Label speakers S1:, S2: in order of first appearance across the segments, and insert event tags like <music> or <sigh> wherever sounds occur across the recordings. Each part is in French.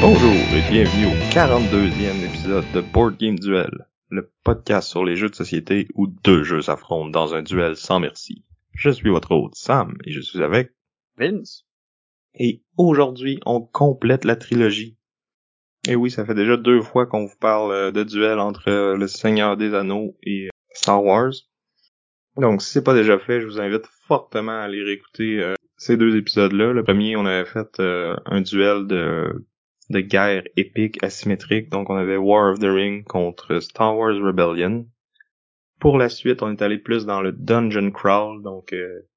S1: Bonjour et bienvenue au 42e épisode de Board Game Duel, le podcast sur les jeux de société où deux jeux s'affrontent dans un duel sans merci. Je suis votre hôte Sam et je suis avec
S2: Vince.
S1: et aujourd'hui on complète la trilogie. Et oui, ça fait déjà deux fois qu'on vous parle euh, de duel entre euh, le Seigneur des Anneaux et euh, Star Wars. Donc si c'est pas déjà fait, je vous invite fortement à aller réécouter euh, ces deux épisodes-là. Le premier, on avait fait euh, un duel de de guerre épique asymétrique. Donc on avait War of the Ring contre Star Wars Rebellion. Pour la suite, on est allé plus dans le Dungeon Crawl, donc euh,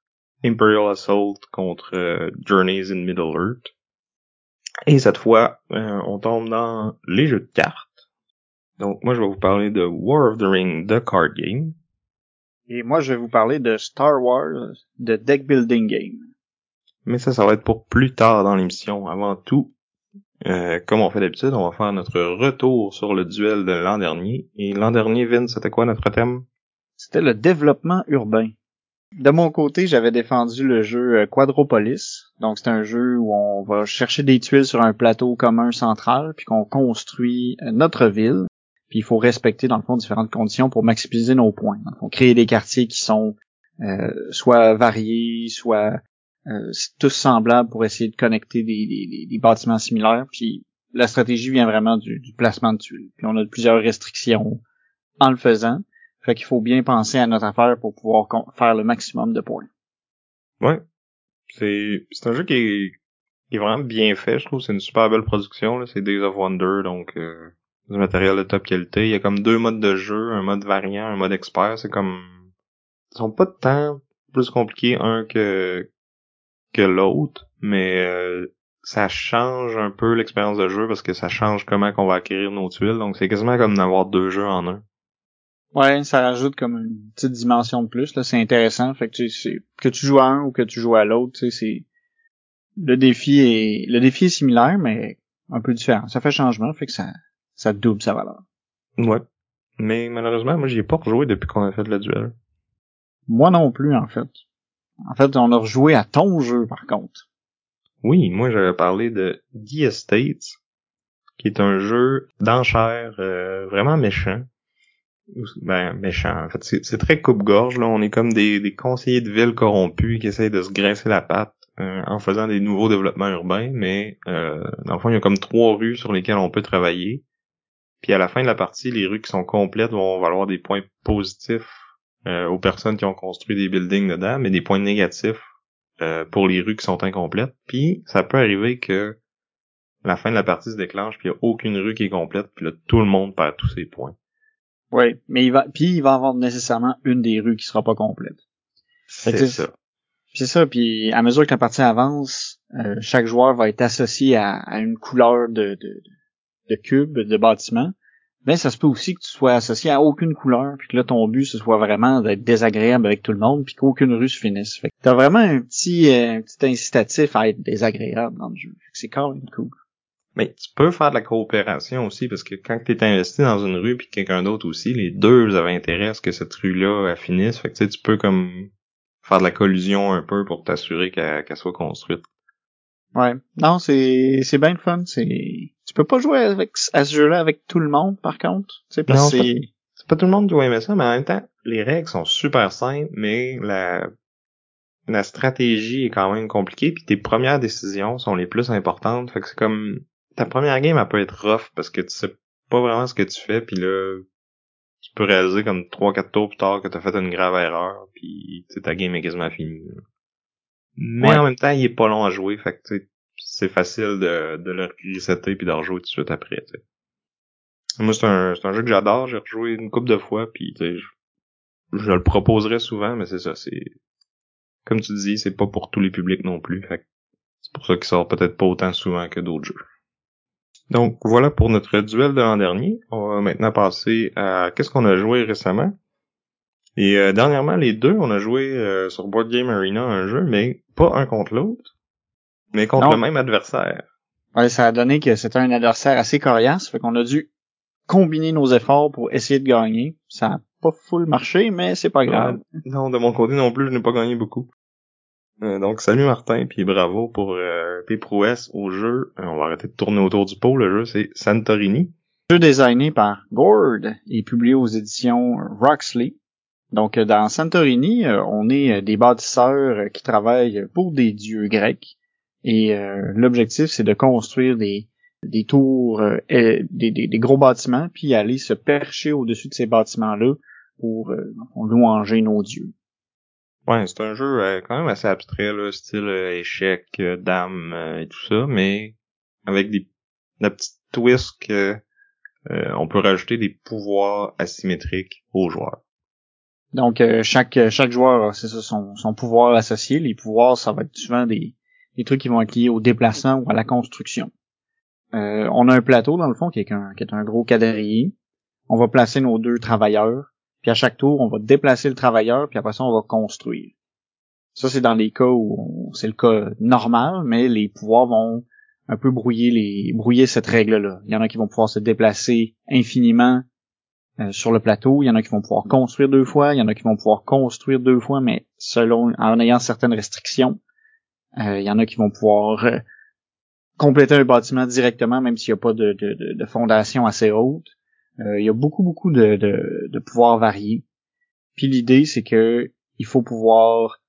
S1: Imperial Assault contre euh, Journeys in Middle Earth. Et cette fois, euh, on tombe dans les jeux de cartes. Donc moi, je vais vous parler de War of the Ring, The Card Game.
S2: Et moi, je vais vous parler de Star Wars, de Deck Building Game.
S1: Mais ça, ça va être pour plus tard dans l'émission. Avant tout, euh, comme on fait d'habitude, on va faire notre retour sur le duel de l'an dernier. Et l'an dernier, Vince, c'était quoi notre thème?
S2: C'était le développement urbain. De mon côté, j'avais défendu le jeu euh, Quadropolis. Donc, c'est un jeu où on va chercher des tuiles sur un plateau commun central, puis qu'on construit euh, notre ville. Puis il faut respecter, dans le fond, différentes conditions pour maximiser nos points. Dans le fond, créer des quartiers qui sont soit variés, soit euh, tous semblables pour essayer de connecter des, des- des- bâtiments similaires. Puis la stratégie vient vraiment du, du placement de tuiles. Puis on a plusieurs restrictions en le faisant. Fait qu'il faut bien penser à notre affaire pour pouvoir faire le maximum de points.
S1: Ouais. C'est, c'est un jeu qui est, qui est vraiment bien fait, je trouve. C'est une super belle production, là. C'est Days of Wonder, donc, euh, du matériel de top qualité. Il y a comme deux modes de jeu, un mode variant, un mode expert. C'est comme, ils sont pas tant plus compliqués un que, que l'autre, mais, euh, ça change un peu l'expérience de jeu parce que ça change comment qu'on va acquérir nos tuiles. Donc, c'est quasiment comme d'avoir deux jeux en un.
S2: Ouais, ça rajoute comme une petite dimension de plus. Là, c'est intéressant. Fait que tu que tu joues à un ou que tu joues à l'autre, c'est le défi est le défi est similaire, mais un peu différent. Ça fait changement, fait que ça ça double sa valeur.
S1: Ouais. Mais malheureusement, moi, j'y ai pas rejoué depuis qu'on a fait le duel.
S2: Moi non plus, en fait. En fait, on a rejoué à ton jeu, par contre.
S1: Oui, moi j'avais parlé de The Estates, qui est un jeu d'enchères euh, vraiment méchant. Ben, méchant, en fait. C'est très coupe-gorge, là. On est comme des, des conseillers de ville corrompus qui essayent de se graisser la patte euh, en faisant des nouveaux développements urbains, mais euh, dans le fond, il y a comme trois rues sur lesquelles on peut travailler. Puis à la fin de la partie, les rues qui sont complètes vont valoir des points positifs euh, aux personnes qui ont construit des buildings dedans, mais des points négatifs euh, pour les rues qui sont incomplètes. Puis ça peut arriver que la fin de la partie se déclenche, puis il n'y a aucune rue qui est complète, puis là, tout le monde perd tous ses points.
S2: Oui, mais il va puis il va avoir nécessairement une des rues qui sera pas complète.
S1: C'est ça.
S2: Puis C'est ça, puis à mesure que la partie avance, euh, chaque joueur va être associé à, à une couleur de, de, de cube, de bâtiment. Mais ça se peut aussi que tu sois associé à aucune couleur, puis que là ton but ce soit vraiment d'être désagréable avec tout le monde, puis qu'aucune rue se finisse. Fait que t'as vraiment un petit, euh, un petit incitatif à être désagréable dans le jeu. C'est quand même cool.
S1: Mais tu peux faire de la coopération aussi, parce que quand tu es investi dans une rue, puis quelqu'un d'autre aussi, les deux avez intérêt à ce que cette rue-là finisse. Fait que tu peux comme faire de la collusion un peu pour t'assurer qu'elle soit construite.
S2: Ouais. Non, c'est c'est bien le fun. C'est tu peux pas jouer avec à ce jeu-là avec tout le monde, par contre. Tu sais, parce
S1: Non,
S2: c'est
S1: C'est pas tout le monde qui va aimer ça, mais en même temps, les règles sont super simples, mais la, la stratégie est quand même compliquée, puis tes premières décisions sont les plus importantes. Fait que c'est comme ta première game, elle peut être rough parce que tu sais pas vraiment ce que tu fais, puis là, tu peux réaliser comme 3-4 tours plus tard que t'as fait une grave erreur, puis tu sais, ta game est quasiment finie. là. Mais
S2: Ouais.
S1: en même temps, il est pas long à jouer, fait que c'est facile de, de le resetter puis de rejouer tout de suite après. Moi, c'est un, c'est un jeu que j'adore, j'ai rejoué une couple de fois, puis je, je le proposerais souvent, mais c'est ça, c'est... Comme tu dis, c'est pas pour tous les publics non plus, fait c'est pour ça qu'il sort peut-être pas autant souvent que d'autres jeux. Donc voilà pour notre duel de l'an dernier. On va maintenant passer à qu'est-ce qu'on a joué récemment. Et euh, dernièrement, les deux, on a joué euh, sur Board Game Arena un jeu, mais pas un contre l'autre, mais contre
S2: Non.
S1: le même adversaire.
S2: Ouais, ça a donné que c'était un adversaire assez coriace, fait qu'on a dû combiner nos efforts pour essayer de gagner. Ça a pas full marché, mais c'est pas grave.
S1: Non, de mon côté non plus, je n'ai pas gagné beaucoup. Euh, donc salut Martin, puis bravo pour euh, tes prouesses au jeu. Euh, on va arrêter de tourner autour du pot. Le jeu, c'est Santorini.
S2: Jeu designé par Gord et publié aux éditions Roxley. Donc, euh, dans Santorini, euh, on est euh, des bâtisseurs qui travaillent pour des dieux grecs. Et euh, l'objectif, c'est de construire des, des tours, euh, des, des- gros bâtiments, puis aller se percher au-dessus de ces bâtiments-là pour euh, louanger nos dieux.
S1: Ouais, c'est un jeu quand même assez abstrait, là, style échec, dame et tout ça, mais avec des la petite twist que on peut rajouter des pouvoirs asymétriques aux joueurs.
S2: Donc, euh, chaque, chaque joueur c'est ça, son, pouvoir associé. Les pouvoirs, ça va être souvent des, des trucs qui vont être liés au déplacement ou à la construction. Euh, on a un plateau, dans le fond, qui est un, qui est un gros quadrillé. On va placer nos deux travailleurs. Puis à chaque tour, on va déplacer le travailleur, puis après ça, on va construire. Ça, c'est dans les cas où c'est le cas normal, mais les pouvoirs vont un peu brouiller les brouiller cette règle-là. Il y en a qui vont pouvoir se déplacer infiniment euh, sur le plateau. Il y en a qui vont pouvoir construire deux fois. Il y en a qui vont pouvoir construire deux fois, mais selon en ayant certaines restrictions. Euh, il y en a qui vont pouvoir euh, compléter un bâtiment directement, même s'il n'y a pas de, de, de- fondation assez haute. Euh, il y a beaucoup, beaucoup de, de, de pouvoirs variés. Puis l'idée, c'est que il faut pouvoir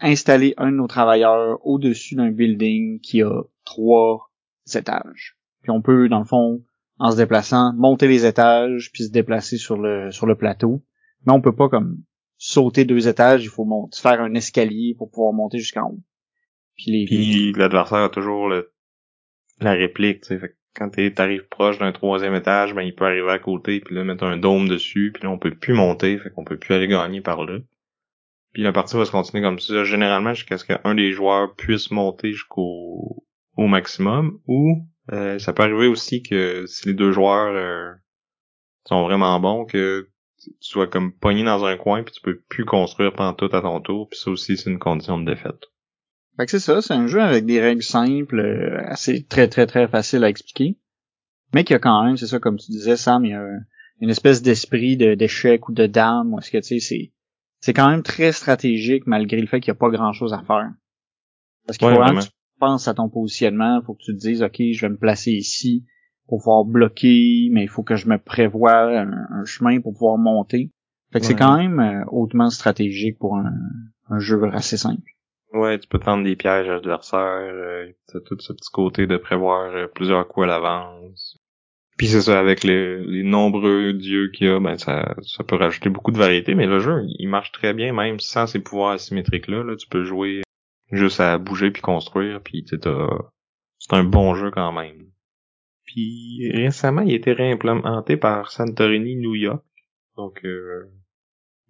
S2: installer un de nos travailleurs au-dessus d'un building qui a trois étages. Puis on peut, dans le fond, en se déplaçant, monter les étages, puis se déplacer sur le sur le plateau. Mais on peut pas comme sauter deux étages, il faut monter, faire un escalier pour pouvoir monter jusqu'en haut. Puis les,
S1: l'adversaire a toujours le, la réplique, tu sais. Quand t'arrives proche d'un troisième étage, ben il peut arriver à côté, puis là mettre un dôme dessus, puis là on peut plus monter, fait qu'on peut plus aller gagner par là. Puis la partie va se continuer comme ça, généralement jusqu'à ce qu'un des joueurs puisse monter jusqu'au au maximum, ou euh, ça peut arriver aussi que si les deux joueurs euh, sont vraiment bons, que tu sois comme pogné dans un coin, puis tu peux plus construire pendant tout à ton tour, puis ça aussi c'est une condition de défaite.
S2: Fait que c'est ça, c'est un jeu avec des règles simples, euh, assez très très très facile à expliquer. Mais qu'il y a quand même, c'est ça comme tu disais Sam, il y a un- une espèce d'esprit de- d'échec ou de dame, où est-ce que tu sais, c'est c'est quand même très stratégique malgré le fait qu'il n'y a pas grand chose à faire. Parce qu'il
S1: Ouais,
S2: faut vraiment. que tu penses à ton positionnement, faut que tu te dises OK, je vais me placer ici pour pouvoir bloquer, mais il faut que je me prévoie un, un chemin pour pouvoir monter. Fait que c'est quand même euh, hautement stratégique pour un, un jeu assez simple.
S1: Ouais, tu peux tendre des pièges à l'adversaire, euh, t'as tout ce petit côté de prévoir euh, plusieurs coups à l'avance. Puis c'est ça, avec les, les nombreux dieux qu'il y a, ben ça, ça peut rajouter beaucoup de variété, mais le jeu, il marche très bien, même sans ces pouvoirs asymétriques-là. Là, tu peux jouer juste à bouger puis construire, puis c'est un bon jeu quand même. Puis récemment, il a été réimplémenté par Santorini New York. Donc euh,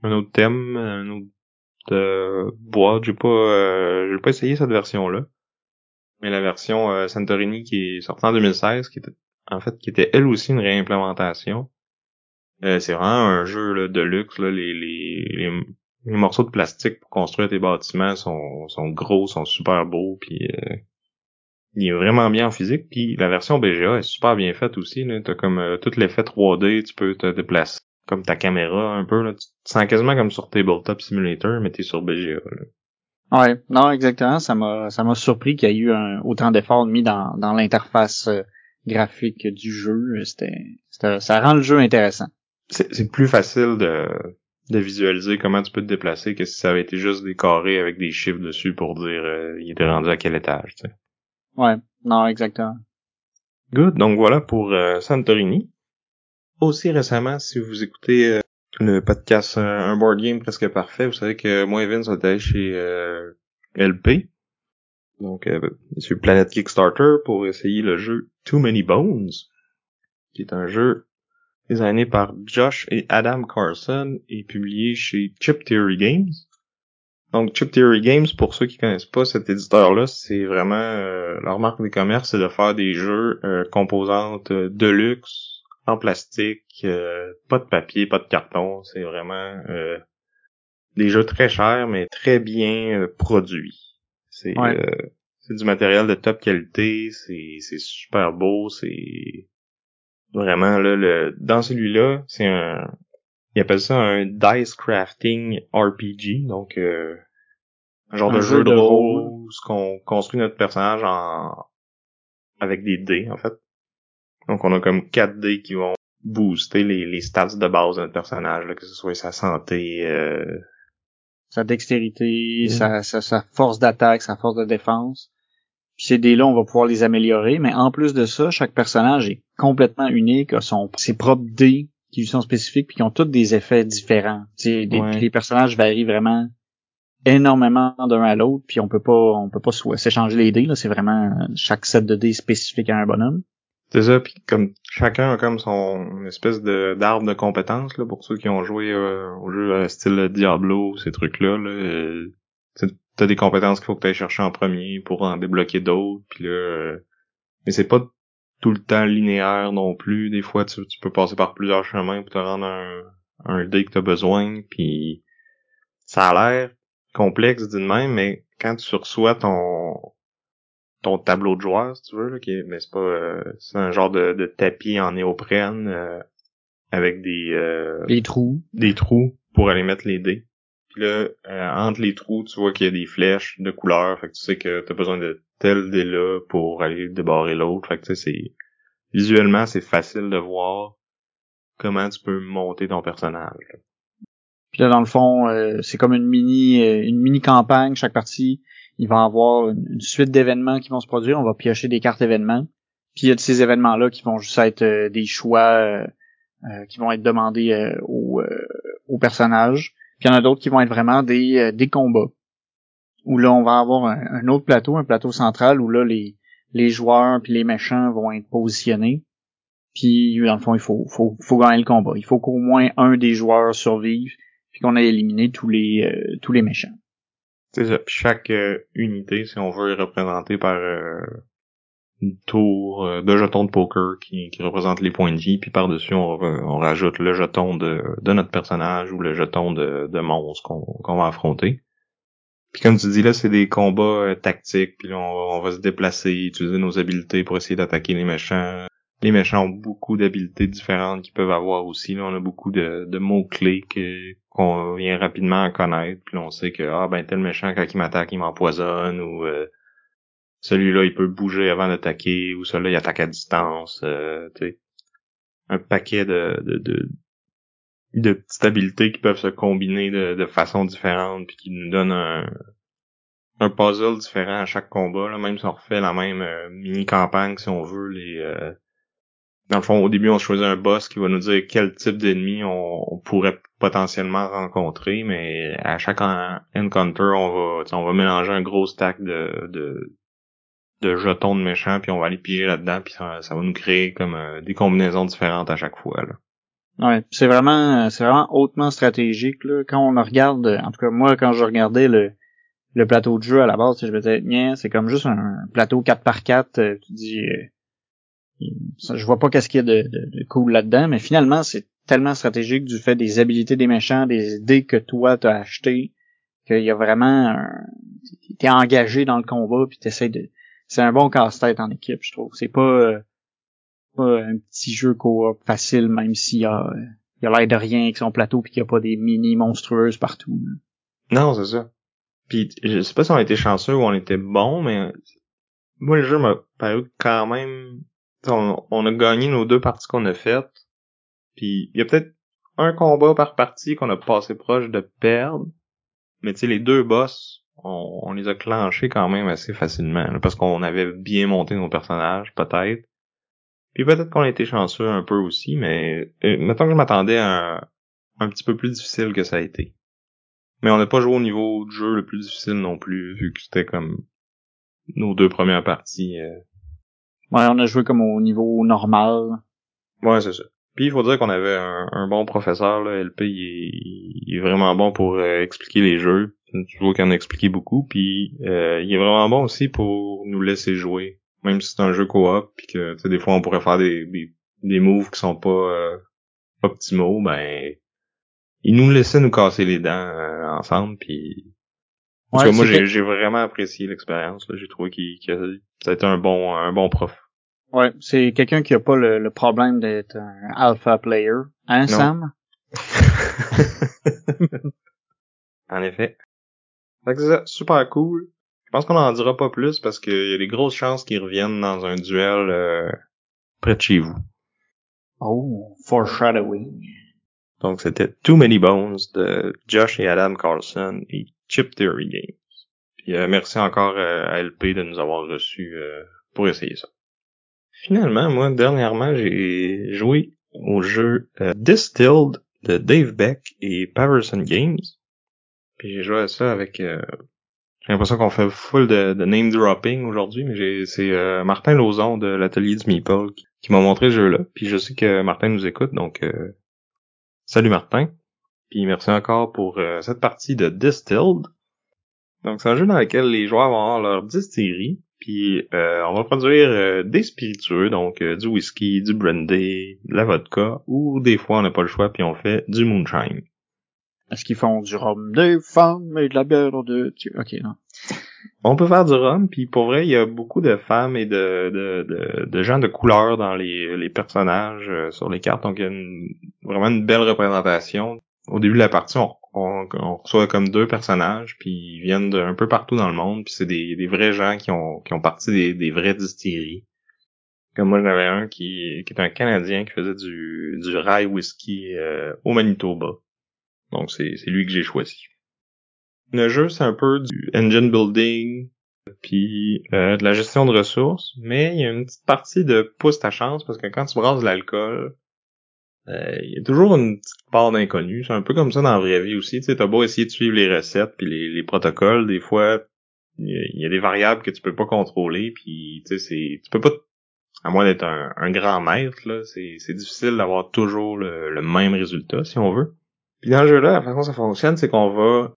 S1: un autre thème, un autre euh, boîte. J'ai pas euh, j'ai pas essayé cette version-là. Mais la version euh, Santorini qui est sortie en 2016, qui était en fait qui était elle aussi une réimplémentation. Euh, c'est vraiment un jeu de luxe. Là, les, les morceaux de plastique pour construire tes bâtiments sont, sont gros, sont super beaux, puis euh, il est vraiment bien en physique. Puis la version BGA est super bien faite aussi. Là. T'as comme euh, tout l'effet 3D, tu peux te déplacer comme ta caméra un peu. Là. Tu te sens quasiment comme sur Tabletop Simulator, mais t'es sur BGA. Là.
S2: Ouais, non, exactement. Ça m'a, ça m'a surpris qu'il y ait eu un, autant d'efforts mis dans, dans l'interface euh, graphique du jeu. C'était, c'était- ça rend le jeu intéressant.
S1: C'est c'est plus facile de, de visualiser comment tu peux te déplacer que si ça avait été juste des carrés avec des chiffres dessus pour dire euh, il était rendu à quel étage. Tu sais.
S2: Ouais, non, exactement.
S1: Good. Donc voilà pour euh, Santorini. Aussi récemment, si vous écoutez euh, le podcast euh, Un Board Game presque parfait, vous savez que moi et Vince on était chez euh, LP. Donc euh, sur Planète Kickstarter pour essayer le jeu Too Many Bones, qui est un jeu designé par Josh et Adam Carson et publié chez Chip Theory Games. Donc Chip Theory Games, pour ceux qui connaissent pas cet éditeur-là, c'est vraiment euh, leur marque de commerce, c'est de faire des jeux euh, composantes euh, de luxe en plastique, euh, pas de papier, pas de carton. C'est vraiment euh, des jeux très chers, mais très bien euh, produits. C'est c'est du matériel de top qualité, c'est super beau, c'est vraiment là le dans celui-là, c'est un il appelle ça un dice crafting RPG, donc un genre de jeu, de rôle où qu'on construit notre personnage en avec des dés en fait. Donc on a comme 4 dés qui vont booster les, les stats de base de notre personnage, là, que ce soit sa santé, euh...
S2: sa dextérité, mm. sa, sa, force d'attaque, sa force de défense. Puis ces dés-là, on va pouvoir les améliorer, mais en plus de ça, chaque personnage est complètement unique, a son, ses propres dés qui lui sont spécifiques, puis qui ont tous des effets différents. Des, Les personnages varient vraiment énormément d'un à l'autre, puis on peut pas on peut pas s'échanger les dés, là, c'est vraiment chaque set de dés spécifique à un bonhomme.
S1: C'est ça, puis comme chacun a comme son espèce de d'arbre de compétences là pour ceux qui ont joué euh, au jeu à style Diablo, ces trucs-là. Là, euh, t'as des compétences qu'il faut que tu ailles chercher en premier pour en débloquer d'autres, puis là, euh, mais c'est pas tout le temps linéaire non plus. Des fois, tu, peux passer par plusieurs chemins pour te rendre un, un dé que t'as besoin, puis ça a l'air complexe d'une même, mais quand tu reçois ton ton tableau de joueur, si tu veux, là, qui est, mais c'est pas, euh, c'est un genre de, de, tapis en néoprène euh, avec des euh,
S2: des trous,
S1: des trous pour aller mettre les dés. Puis là, entre les trous, tu vois qu'il y a des flèches de couleur, fait que tu sais que t'as besoin de tel dé là pour aller débarrer l'autre. Fait que tu sais, c'est visuellement c'est facile de voir comment tu peux monter ton personnage.
S2: Puis là, dans le fond, c'est comme une mini une mini campagne chaque partie il va avoir une, suite d'événements qui vont se produire. On va piocher des cartes événements. Puis il y a de ces événements-là qui vont juste être euh, des choix euh, euh, qui vont être demandés aux, personnages. Puis il y en a d'autres qui vont être vraiment des, des combats. Où là, on va avoir un, autre plateau, un plateau central, où là, les, les joueurs puis les méchants vont être positionnés. Puis dans le fond, il faut, faut, faut gagner le combat. Il faut qu'au moins un des joueurs survive, puis qu'on ait éliminé tous les, tous les méchants.
S1: C'est ça. chaque euh, unité, si on veut, est représentée par euh, tour euh, de jetons de poker qui, qui représente les points de vie, puis par-dessus, on, on, rajoute le jeton de, de notre personnage ou le jeton de, de monstre qu'on va affronter. Puis comme tu dis là, c'est des combats tactiques, puis on, on, va se déplacer, utiliser nos habiletés pour essayer d'attaquer les méchants. Les méchants ont beaucoup d'habiletés différentes qu'ils peuvent avoir aussi. Là, on a beaucoup de, de mots-clés qu'on vient rapidement à connaître. Puis on sait que ah ben tel méchant quand il m'attaque, il m'empoisonne ou euh, celui-là il peut bouger avant d'attaquer ou celui-là il attaque à distance. Euh, un paquet de, de, de, de petites habiletés qui peuvent se combiner de, de façon différente puis qui nous donnent un, un puzzle différent à chaque combat. Là, même si on refait la même euh, mini campagne si on veut les euh, dans le fond, au début, on choisit un boss qui va nous dire quel type d'ennemi on, pourrait potentiellement rencontrer, mais à chaque encounter, on va, on va mélanger un gros stack de, de, de jetons de méchants, puis on va aller piger là-dedans, puis ça, va nous créer comme euh, des combinaisons différentes à chaque fois. Là.
S2: Ouais, c'est vraiment, c'est vraiment hautement stratégique. Là. Quand on regarde, en tout cas moi, quand je regardais le, le plateau de jeu à la base, je me disais, c'est comme juste un plateau 4 par 4 euh, tu dis euh, je vois pas qu'est-ce qu'il y a de, de, cool là-dedans, mais finalement, c'est tellement stratégique du fait des habilités des méchants, des idées que toi t'as acheté, qu'il y a vraiment un... t'es engagé dans le combat puis t'essaies de c'est un bon casse-tête en équipe je trouve c'est pas, euh, pas un petit jeu coop facile même s'il y a il a l'air de rien avec son plateau puis qu'il y a pas des mini monstrueuses partout
S1: non c'est ça puis je sais pas si on était chanceux ou on était bon mais moi le jeu m'a paru quand même on, a gagné nos deux parties qu'on a faites. Puis il y a peut-être un combat par partie qu'on a passé proche de perdre. Mais tu sais, les deux boss, on, les a clenchés quand même assez facilement. parce qu'on avait bien monté nos personnages, peut-être. Puis peut-être qu'on a été chanceux un peu aussi, mais euh, mettons que je m'attendais à un, un, petit peu plus difficile que ça a été. Mais on n'a pas joué au niveau de jeu le plus difficile non plus, vu que c'était comme nos deux premières parties. Euh,
S2: Ouais, on a joué comme au niveau normal.
S1: Ouais, c'est ça. Puis il faut dire qu'on avait un, bon professeur, là, LP, il est, vraiment bon pour euh, expliquer les jeux. Tu vois qu'il en a expliqué beaucoup, puis euh, il est vraiment bon aussi pour nous laisser jouer. Même si c'est un jeu coop, puis que des fois on pourrait faire des, des moves qui sont pas euh, optimaux, ben ils nous laissaient nous casser les dents euh, ensemble, puis en moi j'ai, j'ai vraiment apprécié l'expérience. J'ai trouvé qu'il, qu'il ça a été un bon un bon prof.
S2: Ouais, c'est quelqu'un qui a pas le, problème d'être un alpha player, hein Sam? <laughs> <laughs>
S1: en effet. Fait que c'est super cool. Je pense qu'on en dira pas plus parce qu'il y a des grosses chances qu'ils reviennent dans un duel euh, près de chez vous.
S2: Oh, foreshadowing.
S1: Donc c'était Too Many Bones de Josh et Adam Carlson et Chip Theory Games. Puis euh, merci encore euh, à LP de nous avoir reçus pour essayer ça. Finalement, moi, dernièrement, j'ai joué au jeu Distilled de Dave Beck et Paverson Games. Puis j'ai joué à ça avec... j'ai l'impression qu'on fait full de, name dropping aujourd'hui, mais c'est Martin Lauzon de l'atelier du Meeple qui m'a montré ce jeu-là. Puis je sais que Martin nous écoute, donc euh, salut Martin. Puis merci encore pour euh, cette partie de Distilled. Donc c'est un jeu dans lequel les joueurs vont avoir leur distillerie, puis euh, on va produire des spiritueux, donc du whisky, du brandy, de la vodka, ou des fois on n'a pas le choix puis on fait du moonshine.
S2: Est-ce qu'ils font du rhum de femmes et de la bière de... Ok, non.
S1: On peut faire du rhum, puis pour vrai, il y a beaucoup de femmes et de, de, de, gens de couleur dans les, les personnages euh, sur les cartes, donc il y a vraiment une belle représentation. Au début de la partie, on, on, reçoit comme deux personnages, puis ils viennent d'un peu partout dans le monde, puis c'est des, des vrais gens qui ont, qui ont parti des, des vraies distilleries. Comme moi, j'avais un qui, qui est un Canadien qui faisait du, du rye whisky euh, au Manitoba. Donc c'est lui que j'ai choisi. Le jeu, c'est un peu du engine building, puis euh, de la gestion de ressources, mais il y a une petite partie de pousse ta chance, parce que quand tu brasses de l'alcool, euh, il y a toujours une petite part d'inconnu. C'est un peu comme ça dans la vraie vie aussi. Tu sais, t'as beau essayer de suivre les recettes puis les, protocoles, des fois, il y, a des variables que tu peux pas contrôler, puis tu sais, c'est, tu peux pas, à moins d'être un, grand maître, là, c'est, difficile d'avoir toujours le, le, même résultat, si on veut. Puis dans le jeu-là, la façon dont ça fonctionne, c'est qu'on va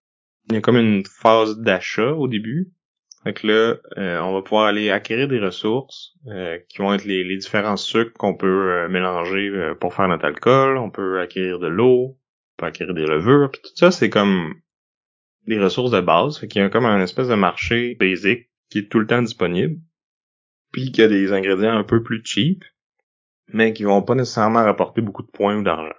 S1: il y a comme une phase d'achat au début. Fait que là, euh, on va pouvoir aller acquérir des ressources euh, qui vont être les, différents sucres qu'on peut euh, mélanger pour faire notre alcool. On peut acquérir de l'eau, on peut acquérir des levures. Puis tout ça, c'est comme des ressources de base. Fait qu'il y a comme un espèce de marché basique qui est tout le temps disponible. Puis qu'il y a des ingrédients un peu plus cheap, mais qui vont pas nécessairement rapporter beaucoup de points ou d'argent.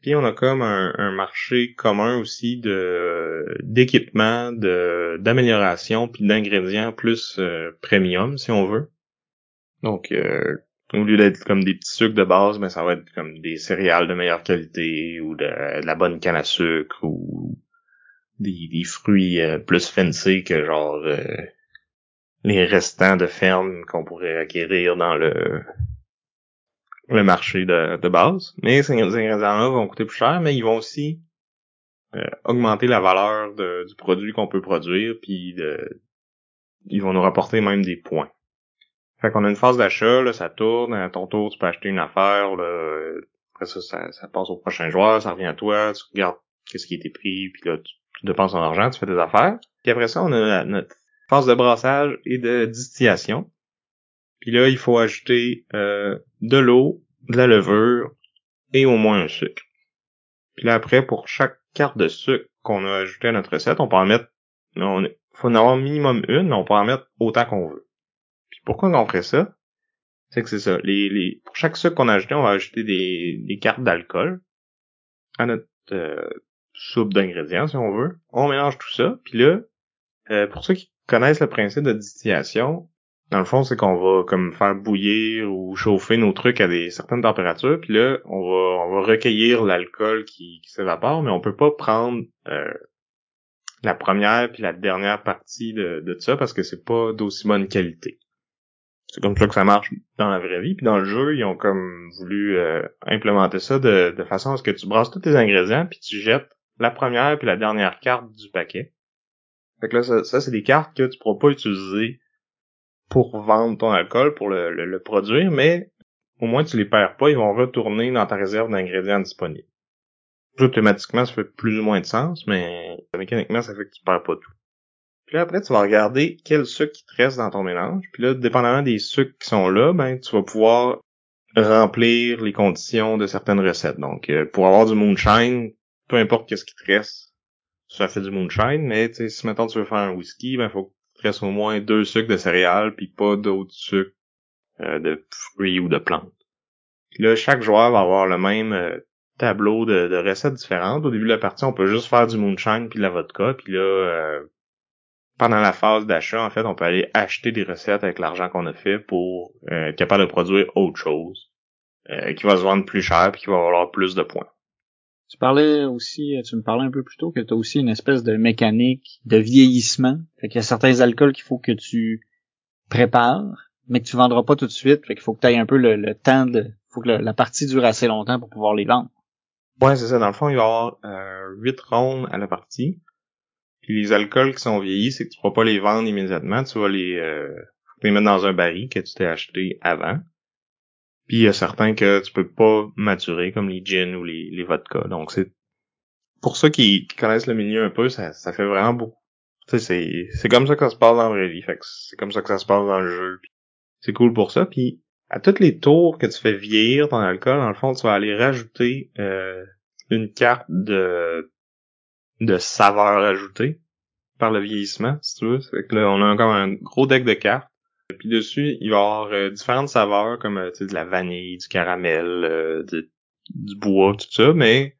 S1: Puis on a comme un, marché commun aussi de d'équipement, de d'amélioration puis d'ingrédients plus euh, premium si on veut. Donc euh, au lieu d'être comme des petits sucres de base, ben ça va être comme des céréales de meilleure qualité ou de, la bonne canne à sucre ou des, des fruits euh, plus fancy que genre les restants de ferme qu'on pourrait acquérir dans le le marché de, de base. Mais ces ingrédients-là vont coûter plus cher, mais ils vont aussi euh, augmenter la valeur du produit qu'on peut produire, puis de, ils vont nous rapporter même des points. Fait qu'on a une phase d'achat, là, ça tourne, à ton tour, tu peux acheter une affaire, là, après ça, ça, passe au prochain joueur, ça revient à toi, tu regardes qu'est-ce qui a été pris, puis là, tu, dépenses ton argent, tu fais des affaires. Puis après ça, on a notre phase de brassage et de distillation. Puis là, il faut ajouter euh, de l'eau, de la levure et au moins un sucre. Puis là, après, pour chaque carte de sucre qu'on a ajouté à notre recette, on peut en mettre... On, faut en avoir minimum une, mais on peut en mettre autant qu'on veut. Puis pourquoi on ferait ça? C'est que c'est ça. Les, pour chaque sucre qu'on a ajouté, on va ajouter des, des cartes d'alcool à notre euh, soupe d'ingrédients, si on veut. On mélange tout ça. Puis là, euh, pour ceux qui connaissent le principe de distillation, dans le fond, c'est qu'on va comme faire bouillir ou chauffer nos trucs à des certaines températures, puis là, on va on va recueillir l'alcool qui, s'évapore, mais on peut pas prendre euh, la première puis la dernière partie de, de ça parce que c'est pas d'aussi bonne qualité. C'est comme ça que ça marche dans la vraie vie. Puis dans le jeu, ils ont comme voulu euh, implémenter ça de, de façon à ce que tu brasses tous tes ingrédients puis tu jettes la première puis la dernière carte du paquet. Fait que là, ça, ça c'est des cartes que tu pourras pas utiliser pour vendre ton alcool, pour le, produire, mais au moins tu les perds pas, ils vont retourner dans ta réserve d'ingrédients disponibles. Automatiquement, ça fait plus ou moins de sens, mais mécaniquement, ça fait que tu perds pas tout. Puis là, après, tu vas regarder quel sucre qui te reste dans ton mélange. Puis là, dépendamment des sucres qui sont là, ben, tu vas pouvoir remplir les conditions de certaines recettes. Donc, euh, pour avoir du moonshine, peu importe qu'est-ce qui te reste, ça fait du moonshine, mais si maintenant tu veux faire un whisky, ben faut reste au moins deux sucres de céréales, puis pas d'autres sucres euh, de fruits ou de plantes. là, chaque joueur va avoir le même euh, tableau de, recettes différentes. Au début de la partie, on peut juste faire du moonshine puis de la vodka, puis là, pendant la phase d'achat, en fait, on peut aller acheter des recettes avec l'argent qu'on a fait pour être capable de produire autre chose. Euh, qui va se vendre plus cher puis qui va avoir plus de points.
S2: Tu parlais aussi, tu me parlais un peu plus tôt que tu as aussi une espèce de mécanique de vieillissement. Fait qu'il y a certains alcools qu'il faut que tu prépares, mais que tu vendras pas tout de suite. Fait qu'il faut que tu aies un peu le, temps de. faut que la partie dure assez longtemps pour pouvoir les vendre.
S1: Ouais, c'est ça. Dans le fond, il va y avoir euh, 8 rondes à la partie. Puis les alcools qui sont vieillis, c'est que tu pourras pas les vendre immédiatement. Tu vas les, euh, les mettre dans un baril que tu t'es acheté avant. Puis il y a certains que tu peux pas maturer, comme les gins ou les, les vodkas. Donc c'est pour ceux qui, connaissent le milieu un peu, ça, ça fait vraiment beaucoup. Sais, c'est, comme ça que ça se passe dans vraie vie. Fait c'est comme ça que ça se passe dans le jeu. C'est cool pour ça. Puis à tous les tours que tu fais vieillir ton alcool, dans le fond, tu vas aller rajouter euh, une carte de de saveur ajoutée par le vieillissement, si tu veux. Fait que là, on a encore un gros deck de cartes. Puis dessus, il va y avoir euh, différentes saveurs comme euh, de la vanille, du caramel, euh, du bois, tout ça, mais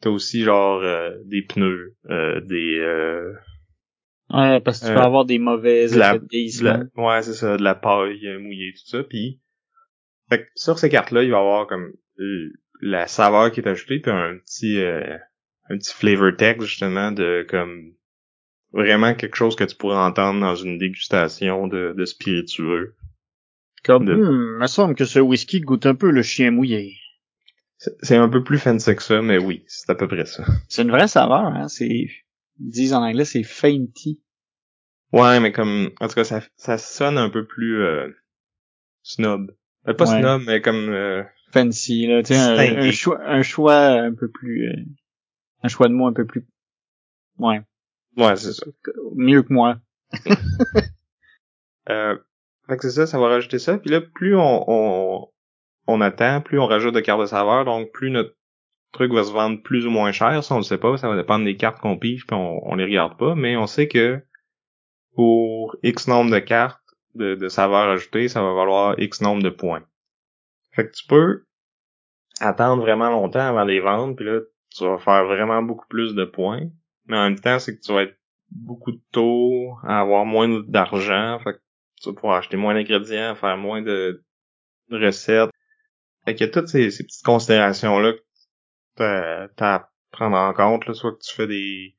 S1: t'as aussi genre des pneus, des
S2: Ouais, parce que tu peux avoir des mauvaises
S1: la, Ouais, c'est ça, de la paille mouillée, tout ça. Puis fait sur ces cartes-là, il va y avoir comme la saveur qui est ajoutée, puis un petit un petit flavor text justement de comme vraiment quelque chose que tu pourrais entendre dans une dégustation de, de spiritueux.
S2: Comme, de... Hmm, me semble que ce whisky goûte un peu le chien mouillé.
S1: C'est un peu plus fancy que ça, mais oui, c'est à peu près ça.
S2: C'est une vraie saveur, hein, c'est, ils disent en anglais, c'est fainty.
S1: Ouais, mais comme, en tout cas, ça, ça sonne un peu plus, euh, snob. Euh, pas snob, mais comme, euh,
S2: fancy, là, tu sais, un, choix, un choix un peu plus, euh, un choix de mots un peu plus, ouais.
S1: Ouais, c'est ça.
S2: Mieux que moi. <laughs>
S1: euh, fait que c'est ça, ça va rajouter ça. Puis là, plus on, on, on attend, plus on rajoute de cartes de saveur, donc plus notre truc va se vendre plus ou moins cher. Ça, on le sait pas, ça va dépendre des cartes qu'on pige, puis on, on les regarde pas. Mais on sait que pour X nombre de cartes de, de saveurs ajoutées, ça va valoir X nombre de points. Fait que tu peux attendre vraiment longtemps avant de les vendre, puis là, tu vas faire vraiment beaucoup plus de points. Mais en même temps, c'est que tu vas être beaucoup de taux à avoir moins d'argent. Fait que tu vas pouvoir acheter moins d'ingrédients, faire moins de, recettes. Fait qu'il y a toutes ces, petites considérations-là que t'as à prendre en compte. Là, soit que tu fais des,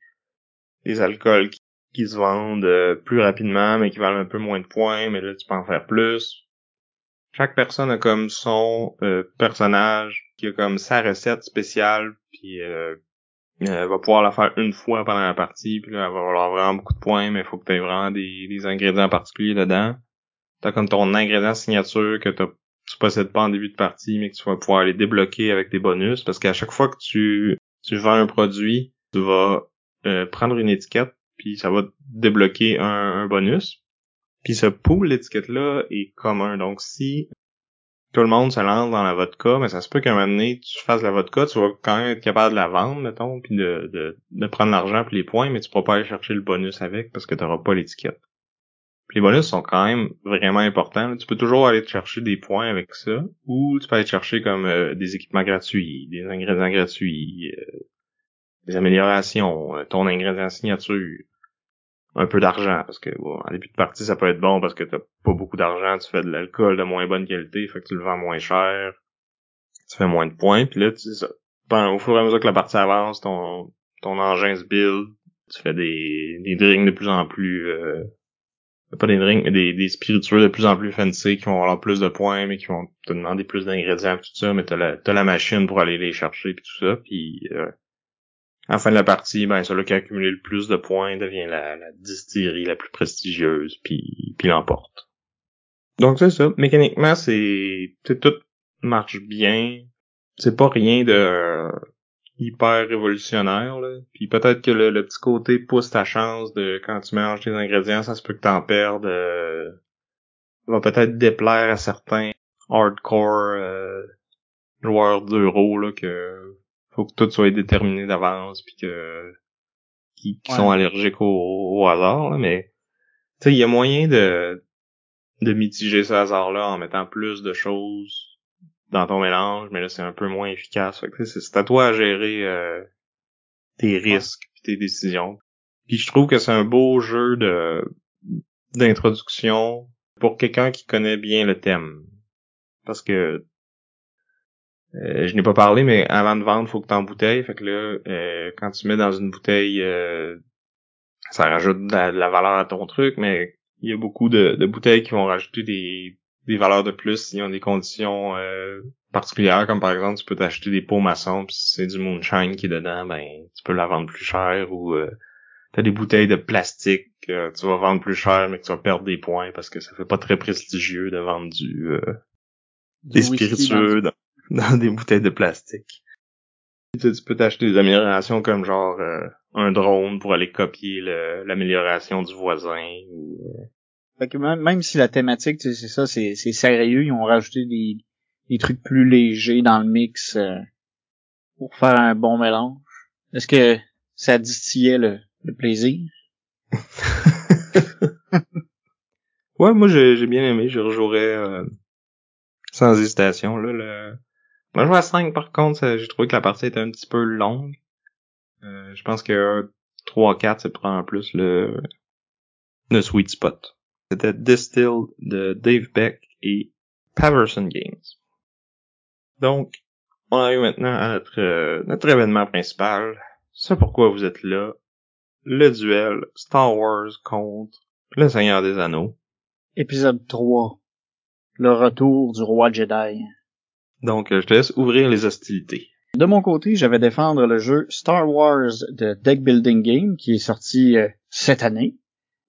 S1: des alcools qui, se vendent euh, plus rapidement, mais qui valent un peu moins de points, mais là, tu peux en faire plus. Chaque personne a comme son euh, personnage, qui a comme sa recette spéciale, puis euh, elle euh, va pouvoir la faire une fois pendant la partie, puis là, elle va avoir vraiment beaucoup de points, mais il faut que tu aies vraiment des, des ingrédients particuliers dedans. T'as comme ton ingrédient signature que t'as, tu possèdes pas en début de partie, mais que tu vas pouvoir les débloquer avec des bonus, parce qu'à chaque fois que tu, tu vends un produit, tu vas euh, prendre une étiquette, puis ça va débloquer un, un bonus. Puis ce pool d'étiquettes-là est commun. Donc si tout le monde se lance dans la vodka, mais ça se peut qu'à un moment donné, tu fasses la vodka, tu vas quand même être capable de la vendre, mettons, puis de, de, de prendre l'argent puis les points, mais tu pourras pas aller chercher le bonus avec parce que tu n'auras pas l'étiquette. les bonus sont quand même vraiment importants. Tu peux toujours aller te chercher des points avec ça, ou tu peux aller chercher comme euh, des équipements gratuits, des ingrédients gratuits, euh, des améliorations, euh, ton ingrédient signature un peu d'argent parce que bon, en début de partie ça peut être bon parce que t'as pas beaucoup d'argent, tu fais de l'alcool de moins bonne qualité, fait que tu le vends moins cher, tu fais moins de points, puis là tu ça. au fur et à mesure que la partie avance, ton ton engin se build, tu fais des des drinks de plus en plus euh, pas des drinks, mais des, des spiritueux de plus en plus fancy qui vont avoir plus de points, mais qui vont te demander plus d'ingrédients tout ça, mais t'as la, t'as la machine pour aller les chercher puis tout ça, puis euh, la fin de la partie, ben celui qui a accumulé le plus de points devient la, distillerie la plus prestigieuse, puis, puis l'emporte. Donc c'est ça. Mécaniquement, c'est tout marche bien. C'est pas rien de hyper révolutionnaire. Là. Puis peut-être que le, petit côté pousse ta chance de quand tu mélanges tes ingrédients, ça se peut que t'en perdes. Euh, va peut-être déplaire à certains hardcore euh, joueurs d'euro là que faut que tout soit déterminé d'avance puis que qui, sont allergiques au, hasard là, mais tu sais il y a moyen de de mitiger ce hasard là en mettant plus de choses dans ton mélange mais là c'est un peu moins efficace. Fait que c'est à toi à gérer euh, tes risques puis tes décisions. Puis je trouve que c'est un beau jeu de d'introduction pour quelqu'un qui connaît bien le thème. Parce que euh, je n'ai pas parlé, mais avant de vendre, faut que tu embouteilles. Fait que là, euh, quand tu mets dans une bouteille, euh, ça rajoute de la, valeur à ton truc, mais il y a beaucoup de, bouteilles qui vont rajouter des, des valeurs de plus s'ils ont des conditions particulières, comme par exemple, tu peux t'acheter des pots maçons, puis si c'est du moonshine qui est dedans, ben tu peux la vendre plus cher, ou t'as des bouteilles de plastique que tu vas vendre plus cher, mais que tu vas perdre des points parce que ça fait pas très prestigieux de vendre du des spiritueux dans, <laughs> des bouteilles de plastique. Tu, peux t'acheter des améliorations comme genre euh, un drone pour aller copier l'amélioration du voisin ou euh.
S2: fait que même, si la thématique c'est ça c'est sérieux ils ont rajouté des, des trucs plus légers dans le mix euh, pour faire un bon mélange est-ce que ça distillait le, le plaisir? <laughs>
S1: Ouais moi j'ai bien aimé je rejouerais sans hésitation. Là, le... Moi, je vois à 5 par contre, j'ai trouvé que la partie était un petit peu longue. Euh, je pense que 3-4, c'est probablement plus le, le sweet spot. C'était Distilled de Dave Beck et Paverson Games. Donc, on arrive maintenant à notre, euh, notre événement principal. C'est pourquoi vous êtes là. Le duel Star Wars contre le Seigneur des Anneaux.
S2: Épisode 3 le retour du roi Jedi.
S1: Donc, euh, je te laisse ouvrir les hostilités.
S2: De mon côté, j'avais défendre le jeu Star Wars de Deck Building Game qui est sorti euh, cette année.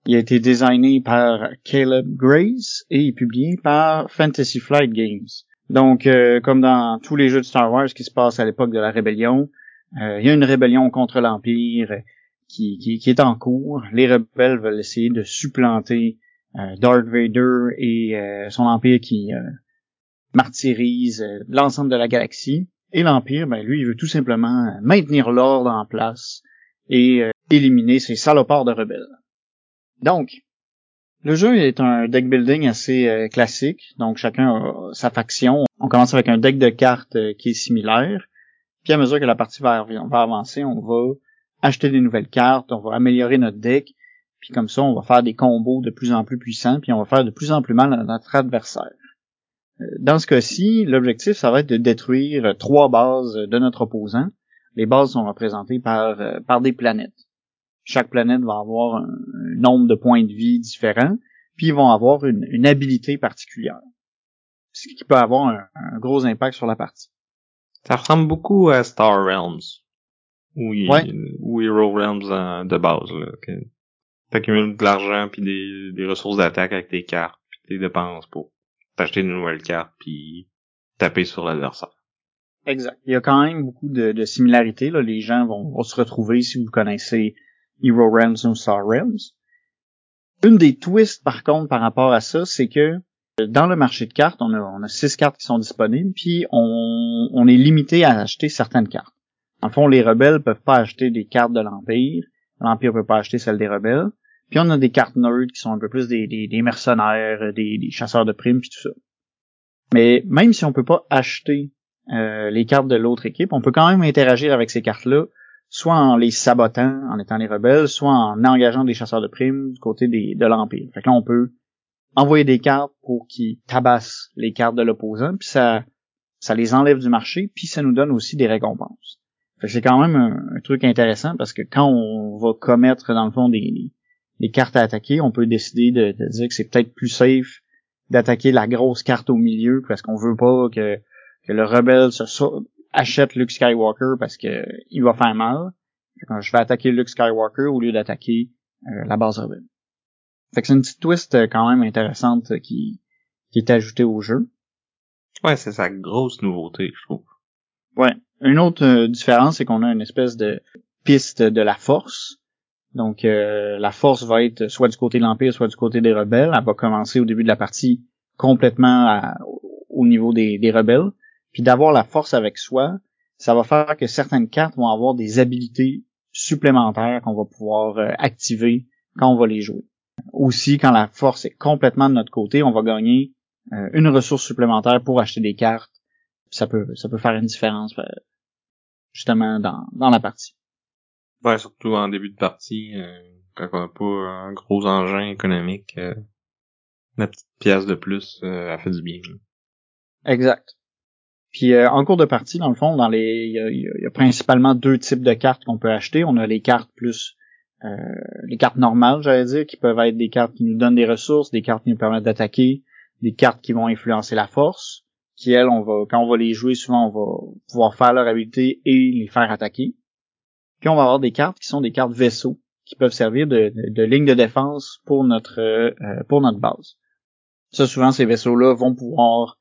S2: Il a été designé par Caleb Grace et publié par Fantasy Flight Games. Donc, euh, comme dans tous les jeux de Star Wars qui se passent à l'époque de la rébellion, il y a une rébellion contre l'Empire qui, qui, est en cours. Les rebelles veulent essayer de supplanter euh, Darth Vader et euh, son empire qui euh, martyrise l'ensemble de la galaxie. Et l'Empire, ben lui, il veut tout simplement maintenir l'ordre en place et éliminer ces salopards de rebelles. Donc, le jeu est un deck building assez classique, donc chacun a sa faction. On commence avec un deck de cartes qui est similaire, puis à mesure que la partie va, va avancer, on va acheter des nouvelles cartes, on va améliorer notre deck, puis comme ça, on va faire des combos de plus en plus puissants, puis on va faire de plus en plus mal à notre adversaire. Dans ce cas-ci, l'objectif, ça va être de détruire trois bases de notre opposant. Les bases sont représentées par, euh, par des planètes. Chaque planète va avoir un, nombre de points de vie différents, puis ils vont avoir une, une habilité particulière. Ce qui peut avoir un, gros impact sur la partie.
S1: Ça ressemble beaucoup à Star Realms. Ou, Hero Realms euh, de base. Là, t'accumules de l'argent puis des, des ressources d'attaque avec tes cartes puis tes dépenses pour t'acheter une nouvelle carte puis taper sur l'adversaire.
S2: Exact. Il y a quand même beaucoup de, de similarités. Là. Les gens vont, se retrouver si vous connaissez Hero Realms ou Star Realms. Une des twists, par contre, par rapport à ça, c'est que dans le marché de cartes, on a, on a six cartes qui sont disponibles, puis on, on est limité à acheter certaines cartes. En fond, les rebelles peuvent pas acheter des cartes de l'Empire. L'Empire peut pas acheter celles des rebelles. Puis on a des cartes nerds qui sont un peu plus des, des, mercenaires, des, des, chasseurs de primes, puis tout ça. Mais même si on peut pas acheter euh, les cartes de l'autre équipe, on peut quand même interagir avec ces cartes-là, soit en les sabotant, en étant les rebelles, soit en engageant des chasseurs de primes du côté des, de l'Empire. Fait que là, on peut envoyer des cartes pour qu'ils tabassent les cartes de l'opposant, puis ça, ça les enlève du marché, puis ça nous donne aussi des récompenses. Fait que c'est quand même un, truc intéressant parce que quand on va commettre dans le fond des, les cartes à attaquer, on peut décider de, dire que c'est peut-être plus safe d'attaquer la grosse carte au milieu parce qu'on veut pas que, que le rebelle se achète Luke Skywalker parce que il va faire mal. je vais attaquer Luke Skywalker au lieu d'attaquer euh, la base rebelle. Fait que c'est une petite twist euh, quand même intéressante euh, qui, qui est ajoutée au jeu.
S1: Ouais, c'est sa grosse nouveauté, je trouve.
S2: Ouais. Une autre différence, c'est qu'on a une espèce de piste de la force donc euh, la force va être soit du côté de l'Empire, soit du côté des rebelles. Elle va commencer au début de la partie complètement au niveau des, rebelles. Puis d'avoir la force avec soi, ça va faire que certaines cartes vont avoir des habilités supplémentaires qu'on va pouvoir euh, activer quand on va les jouer. Aussi, quand la force est complètement de notre côté, on va gagner euh, une ressource supplémentaire pour acheter des cartes. Ça peut, ça peut faire une différence justement dans, dans la partie.
S1: Ouais, surtout en début de partie, quand on n'a pas un gros engin économique, la petite pièce de plus, a fait du bien.
S2: Exact. Puis euh, en cours de partie, dans le fond, dans les, il y a, principalement deux types de cartes qu'on peut acheter. On a les cartes plus euh, les cartes normales, j'allais dire, qui peuvent être des cartes qui nous donnent des ressources, des cartes qui nous permettent d'attaquer, des cartes qui vont influencer la force, qui elles, on va, quand on va les jouer, souvent on va pouvoir faire leur habilité et les faire attaquer. Puis on va avoir des cartes qui sont des cartes vaisseaux, qui peuvent servir de, de, ligne de défense pour notre euh, pour notre base. Ça, souvent, ces vaisseaux-là vont pouvoir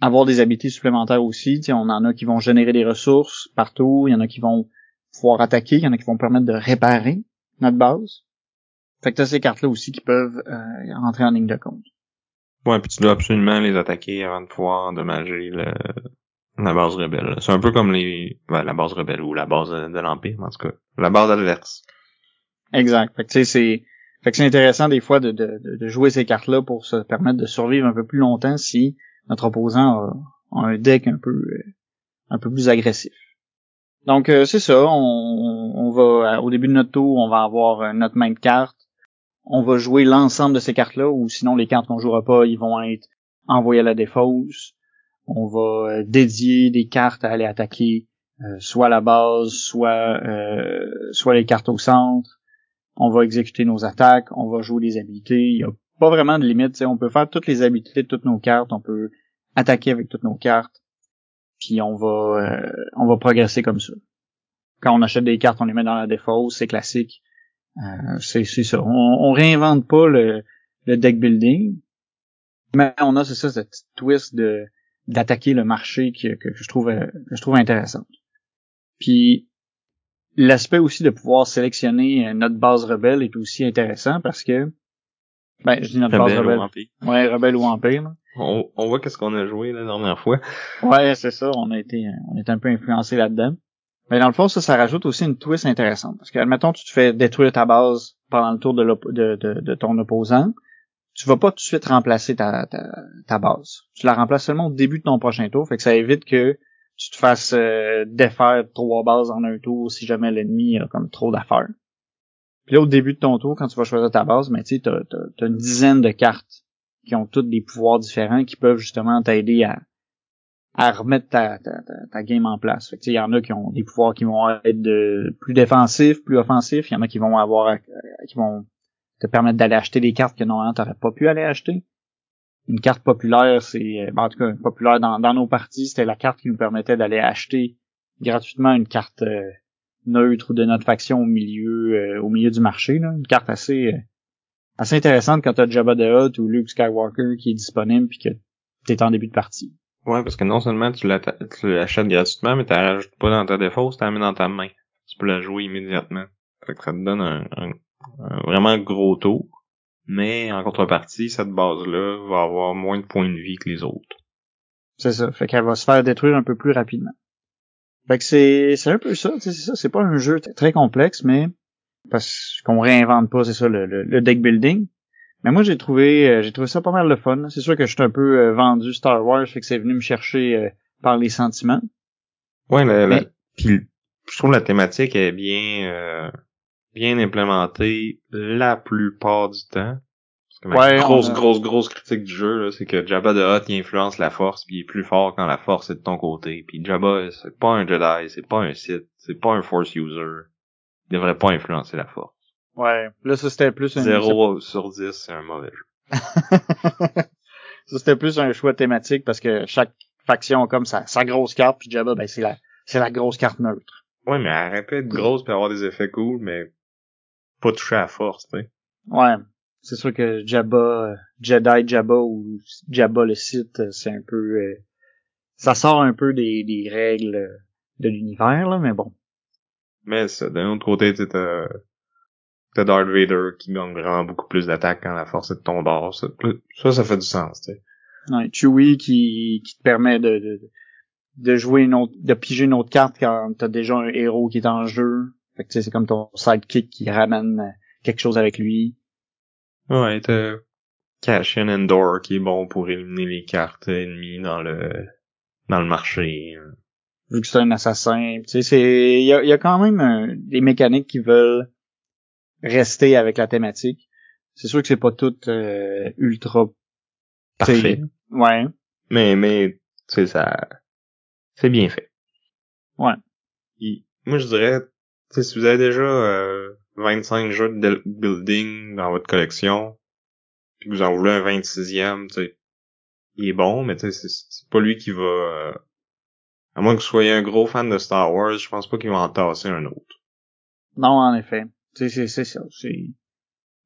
S2: avoir des habiletés supplémentaires aussi. T'sais, on en a qui vont générer des ressources partout, il y en a qui vont pouvoir attaquer, il y en a qui vont permettre de réparer notre base. Fait que t'as ces cartes-là aussi qui peuvent euh, rentrer en ligne de compte.
S1: Ouais, puis tu dois absolument les attaquer avant de pouvoir endommager le, la base rebelle. C'est un peu comme les ben, la base rebelle ou la base de, l'Empire, en tout cas. La base adverse.
S2: Exact. Fait que c'est. Fait que c'est intéressant des fois de, de, de jouer ces cartes-là pour se permettre de survivre un peu plus longtemps si notre opposant a, un deck un peu euh, un peu plus agressif. Donc euh, c'est ça, on, on, va au début de notre tour, on va avoir euh, notre main de cartes. On va jouer l'ensemble de ces cartes-là, ou sinon les cartes qu'on jouera pas, ils vont être envoyées à la défausse. On va dédier des cartes à aller attaquer soit la base, soit soit les cartes au centre. On va exécuter nos attaques, on va jouer des habilités. Il y a pas vraiment de limite. On peut faire toutes les habiletés de toutes nos cartes, on peut attaquer avec toutes nos cartes, puis on va euh, on va progresser comme ça. Quand on achète des cartes, on les met dans la défausse, c'est classique. Euh, c'est ça. On, on réinvente pas le, le deck building, mais on a c'est ça cette twist de d'attaquer le marché que, que, je trouve que je trouve intéressante. Puis l'aspect aussi de pouvoir sélectionner notre base rebelle est aussi intéressant parce que ben, je dis notre base rebelle. Ouais, rebelle ou empire.
S1: On, on voit qu'est-ce qu'on a joué la dernière fois.
S2: Ouais, c'est ça. On a été, on est un peu influencé là-dedans. Mais dans le fond, ça, ça rajoute aussi une twist intéressante. Parce que, admettons, tu te fais détruire ta base pendant le tour de, de, de, de, ton opposant. Tu vas pas tout de suite remplacer ta, ta, base. Tu la remplaces seulement au début de ton prochain tour. Fait que ça évite que tu te fasses euh, défaire trois bases en un tour si jamais l'ennemi a comme trop d'affaires. Puis là, au début de ton tour, quand tu vas choisir ta base, ben, tu t'as, as, une dizaine de cartes qui ont toutes des pouvoirs différents qui peuvent justement t'aider à, à remettre ta, ta, ta, game en place. Fait il y en a qui ont des pouvoirs qui vont être plus défensifs, plus offensifs. Il y en a qui vont avoir, qui vont te permettre d'aller acheter des cartes que normalement t'aurais pas pu aller acheter. Une carte populaire, c'est, ben, en tout cas, populaire dans, dans nos parties, c'était la carte qui nous permettait d'aller acheter gratuitement une carte euh, neutre ou de notre faction au milieu euh, au milieu du marché. Là. Une carte assez euh, assez intéressante quand t'as Jabba the Hutt ou Luke Skywalker qui est disponible puis que t'es en début de partie.
S1: Ouais, parce que non seulement tu l'achètes gratuitement, mais tu la pas dans ta défausse, tu la mets dans ta main. Tu peux la jouer immédiatement. Fait que ça te donne un, vraiment gros tour. Mais en contrepartie, cette base-là va avoir moins de points de vie que les autres.
S2: C'est ça. Fait qu'elle va se faire détruire un peu plus rapidement. Fait que c'est c'est un peu ça, c'est ça, c'est pas un jeu très complexe, mais parce qu'on réinvente pas, c'est ça le, le, deck building. Mais moi j'ai trouvé euh, j'ai trouvé ça pas mal le fun. C'est sûr que je suis un peu euh, vendu Star Wars, fait que c'est venu me chercher euh, par les sentiments.
S1: Ouais, mais, puis je trouve la thématique est bien bien implémentée la plupart du temps. Ouais, grosse, grosse, grosse critique du jeu, c'est que Jabba de Hutt, il influence la force, puis il est plus fort quand la force est de ton côté. Puis Jabba, c'est pas un Jedi, c'est pas un Sith, c'est pas un Force User. Il devrait pas influencer la force.
S2: Ouais, là ça c'était plus
S1: un... 0 sur 10, c'est un mauvais jeu. <laughs>
S2: ça c'était plus un choix thématique parce que chaque faction a comme sa, sa grosse carte, puis Jabba, ben c'est la, c'est la grosse carte neutre.
S1: Ouais, mais elle répète grosse pour avoir des effets cool, mais pas toucher à la force, tu sais.
S2: Ouais, c'est sûr que Jabba, Jedi Jabba ou Jabba le site, c'est un peu, euh, ça sort un peu des, des règles de l'univers là, mais bon.
S1: Mais d'un autre côté, tu t'as, t'as Darth Vader qui gagne vraiment beaucoup plus d'attaques quand la force est de ton bord. Ça, ça, ça fait du sens, tu sais.
S2: Ouais, Chewie qui, qui te permet de, de, de jouer une autre, de piger une autre carte quand t'as déjà un héros qui est en jeu. Fait que tu sais, c'est comme ton sidekick qui ramène euh, quelque chose avec lui.
S1: Ouais, t'as Cassian Endor qui est bon pour éliminer les cartes ennemies dans le dans le marché.
S2: Vu que c'est un assassin, tu sais, c'est il y a, y a, quand même euh, des mécaniques qui veulent rester avec la thématique. C'est sûr que c'est pas tout euh, ultra
S1: parfait.
S2: Ouais.
S1: Mais mais tu sais ça c'est bien fait.
S2: Ouais.
S1: moi je dirais tu sais si vous avez déjà euh, 25 jeux de building dans votre collection puis que vous en voulez un 26e, tu sais il est bon mais tu sais c'est pas lui qui va euh, à moins que vous soyez un gros fan de Star Wars, je pense pas qu'il va en tasser un autre.
S2: Non, en effet. C'est ça. C'est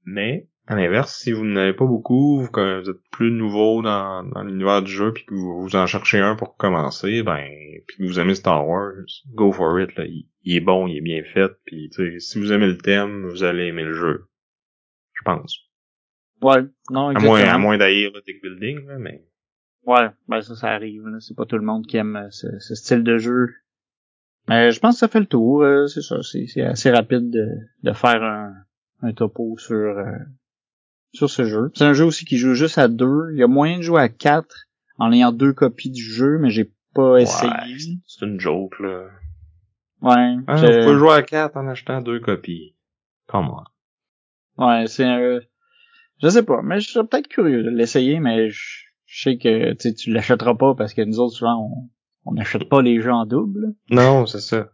S1: mais, à l'inverse, si vous n'avez pas beaucoup, que vous êtes plus nouveau dans, dans l'univers du jeu, puis que vous, vous, en cherchez un pour commencer, ben, puis que vous aimez Star Wars, go for it. Là. Il, est bon, il est bien fait, puis si vous aimez le thème, vous allez aimer le jeu. Je pense.
S2: Ouais, non,
S1: exactement. À moins, à moins d'haïr le deck building, là, mais...
S2: Ouais, ben ça, ça arrive. C'est pas tout le monde qui aime euh, ce, ce style de jeu. Mais je pense que ça fait le tour. Euh, c'est ça, c'est assez rapide de, de faire un, un topo sur euh, sur ce jeu. C'est un jeu aussi qui joue juste à deux. Il y a moyen de jouer à quatre en ayant deux copies du jeu, mais j'ai pas essayé.
S1: c'est une joke là.
S2: Ouais.
S1: Ah, je... Vous jouer à quatre en achetant deux copies. Comment?
S2: Ouais, c'est un... Je sais pas, mais je serais peut-être curieux de l'essayer, mais je, sais que tu l'achèteras pas parce que nous autres, souvent, on n'achète pas les jeux en double.
S1: Non, c'est ça.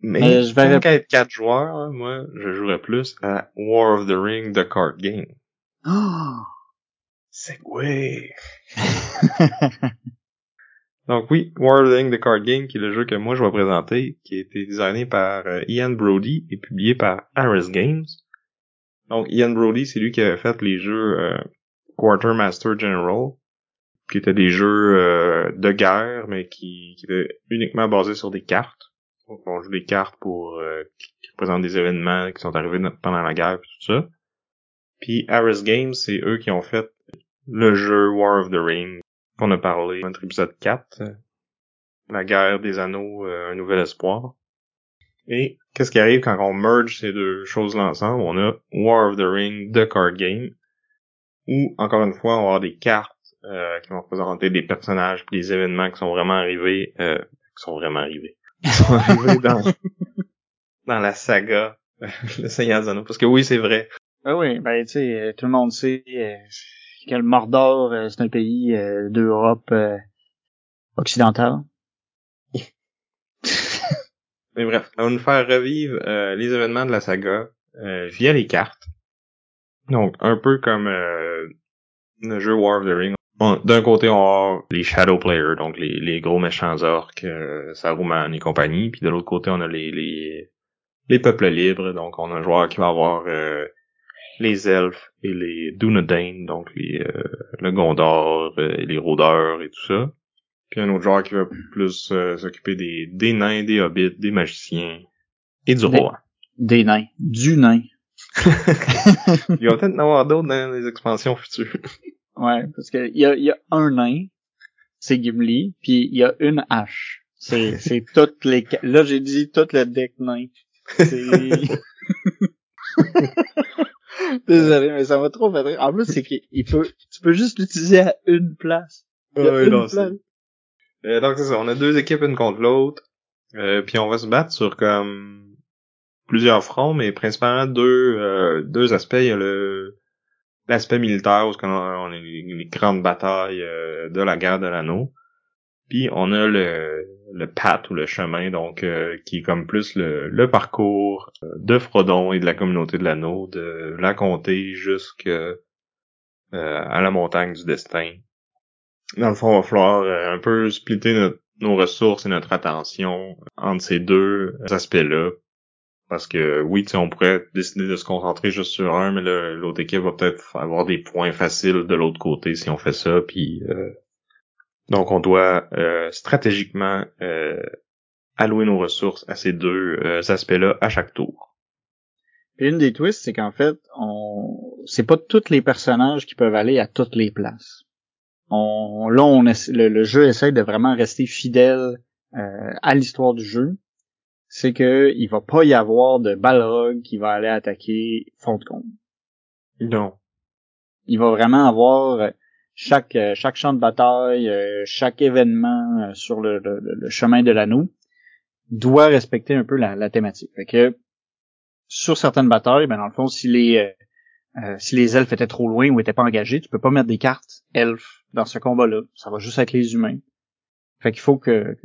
S1: Mais, je vais être quatre joueurs, moi, je jouerais plus à War of the Ring The Card Game.
S2: Oh!
S1: Segway! <laughs> Donc oui, War of the Card Game, qui est le jeu que moi je vais présenter, qui a été designé par euh, Ian Brody et publié par Ares Games. Donc Ian Brody, c'est lui qui avait fait les jeux euh, Quartermaster General, qui étaient des jeux euh, de guerre, mais qui, qui étaient uniquement basés sur des cartes. Donc, on joue des cartes pour euh, qui représentent des événements qui sont arrivés pendant la guerre et tout ça. Puis Ares Games, c'est eux qui ont fait le jeu War of the Ring qu'on a parlé dans notre épisode 4. La guerre des anneaux, euh, un nouvel espoir. Et qu'est-ce qui arrive quand on merge ces deux choses-là ensemble? On a War of the Ring, The Card Game, où, encore une fois, on va avoir des cartes euh, qui vont représenter des personnages et des événements qui sont vraiment arrivés, euh, qui sont vraiment arrivés, sont <laughs> arrivés dans, dans la saga <laughs> Le Seigneur des Anneaux. Parce que oui, c'est vrai.
S2: Ah oui, ben tu sais, euh, tout le monde sait euh, que le Mordor, euh, c'est un pays d'Europe occidentale. <laughs>
S1: Mais bref, on va nous faire revivre les événements de la saga via les cartes. Donc, un peu comme le jeu War of the Ring, d'un côté, on a les Shadow Players, donc les, les gros méchants orques, Saruman et compagnie, puis de l'autre côté, on a les, les, les peuples libres, donc on a un joueur qui va avoir les elfes et les Dunedain, donc les, euh, le Gondor, euh, et les rôdeurs et tout ça. Puis un autre joueur qui va plus s'occuper des, des nains, des hobbits, des magiciens et du roi.
S2: Des nains. Du nain. <laughs>
S1: Il va peut-être en avoir d'autres dans les expansions futures. <laughs>
S2: Ouais, parce que il y a, y a un nain, c'est Gimli, puis il y a une hache. C'est <laughs> c'est toutes les là j'ai dit tout le deck nain. <laughs> Désolé, mais ça m'a trop fait rire. En plus, c'est qu'il peut, tu peux juste l'utiliser à une place.
S1: Une place. Euh, donc c'est ça, on a deux équipes une contre l'autre, euh, puis on va se battre sur comme plusieurs fronts, mais principalement deux euh, deux aspects. Il y a le l'aspect militaire où on a les, grandes batailles euh, de la guerre de l'anneau. Puis on a le, le path ou le chemin, donc euh, qui est comme plus le, le parcours euh, de Frodon et de la communauté de l'anneau, de la comté jusqu'à à la montagne du destin. Dans le fond, il va falloir un peu splitter nos ressources et notre attention entre ces deux aspects-là parce que oui, on pourrait décider de se concentrer juste sur un, mais l'autre équipe va peut-être avoir des points faciles de l'autre côté si on fait ça. Puis euh, donc on doit euh, stratégiquement euh, allouer nos ressources à ces deux aspects-là à chaque tour.
S2: Une des twists, c'est qu'en fait, on c'est pas tous les personnages qui peuvent aller à toutes les places. On, là, on le, le, jeu essaie de vraiment rester fidèle euh, à l'histoire du jeu. C'est que il va pas y avoir de Balrog qui va aller attaquer fond de compte.
S1: Non.
S2: Il va vraiment avoir euh, chaque euh, chaque champ de bataille, chaque événement sur le, le, chemin de l'anneau doit respecter un peu la, la thématique. Fait que sur certaines batailles, ben dans le fond, si les euh, si les elfes étaient trop loin ou étaient pas engagés, tu peux pas mettre des cartes elfes dans ce combat-là. Ça va juste être les humains. Fait qu'il faut que,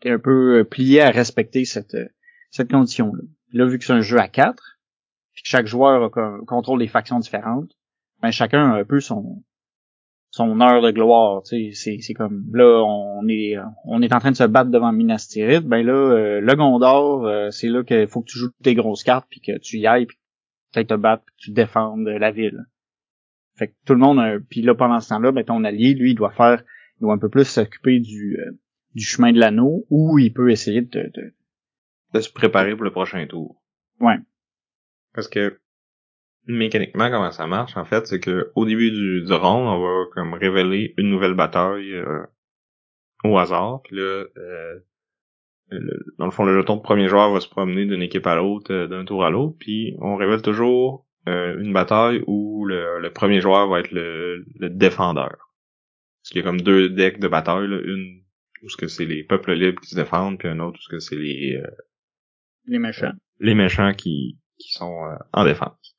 S2: tu es un peu plié à respecter cette, cette condition-là. Là, vu que c'est un jeu à quatre, puis que chaque joueur contrôle des factions différentes, ben chacun a un peu son son heure de gloire, tu sais, c'est comme là on est on est en train de se battre devant Minas Tirith, ben là euh, le Gondor, euh, c'est là qu'il faut que tu joues tes grosses cartes puis que tu y ailles puis peut-être te battre puis tu défendes la ville. Fait que tout le monde a, puis là pendant ce temps-là, ben ton allié lui il doit faire il doit un peu plus s'occuper du euh, du chemin de l'anneau ou il peut essayer de, de
S1: de se préparer pour le prochain tour.
S2: Ouais.
S1: Parce que mécaniquement comment ça marche en fait, c'est que au début du, du round, on va comme révéler une nouvelle bataille euh, au hasard, puis là euh, dans le fond le jeton de premier joueur va se promener d'une équipe à l'autre, euh, d'un tour à l'autre, puis on révèle toujours une bataille où le, premier joueur va être le, défendeur. Parce qu'il y a comme deux decks de bataille, une où ce que c'est les peuples libres qui se défendent, puis un autre où ce que c'est les
S2: les méchants.
S1: Les méchants qui qui sont en défense.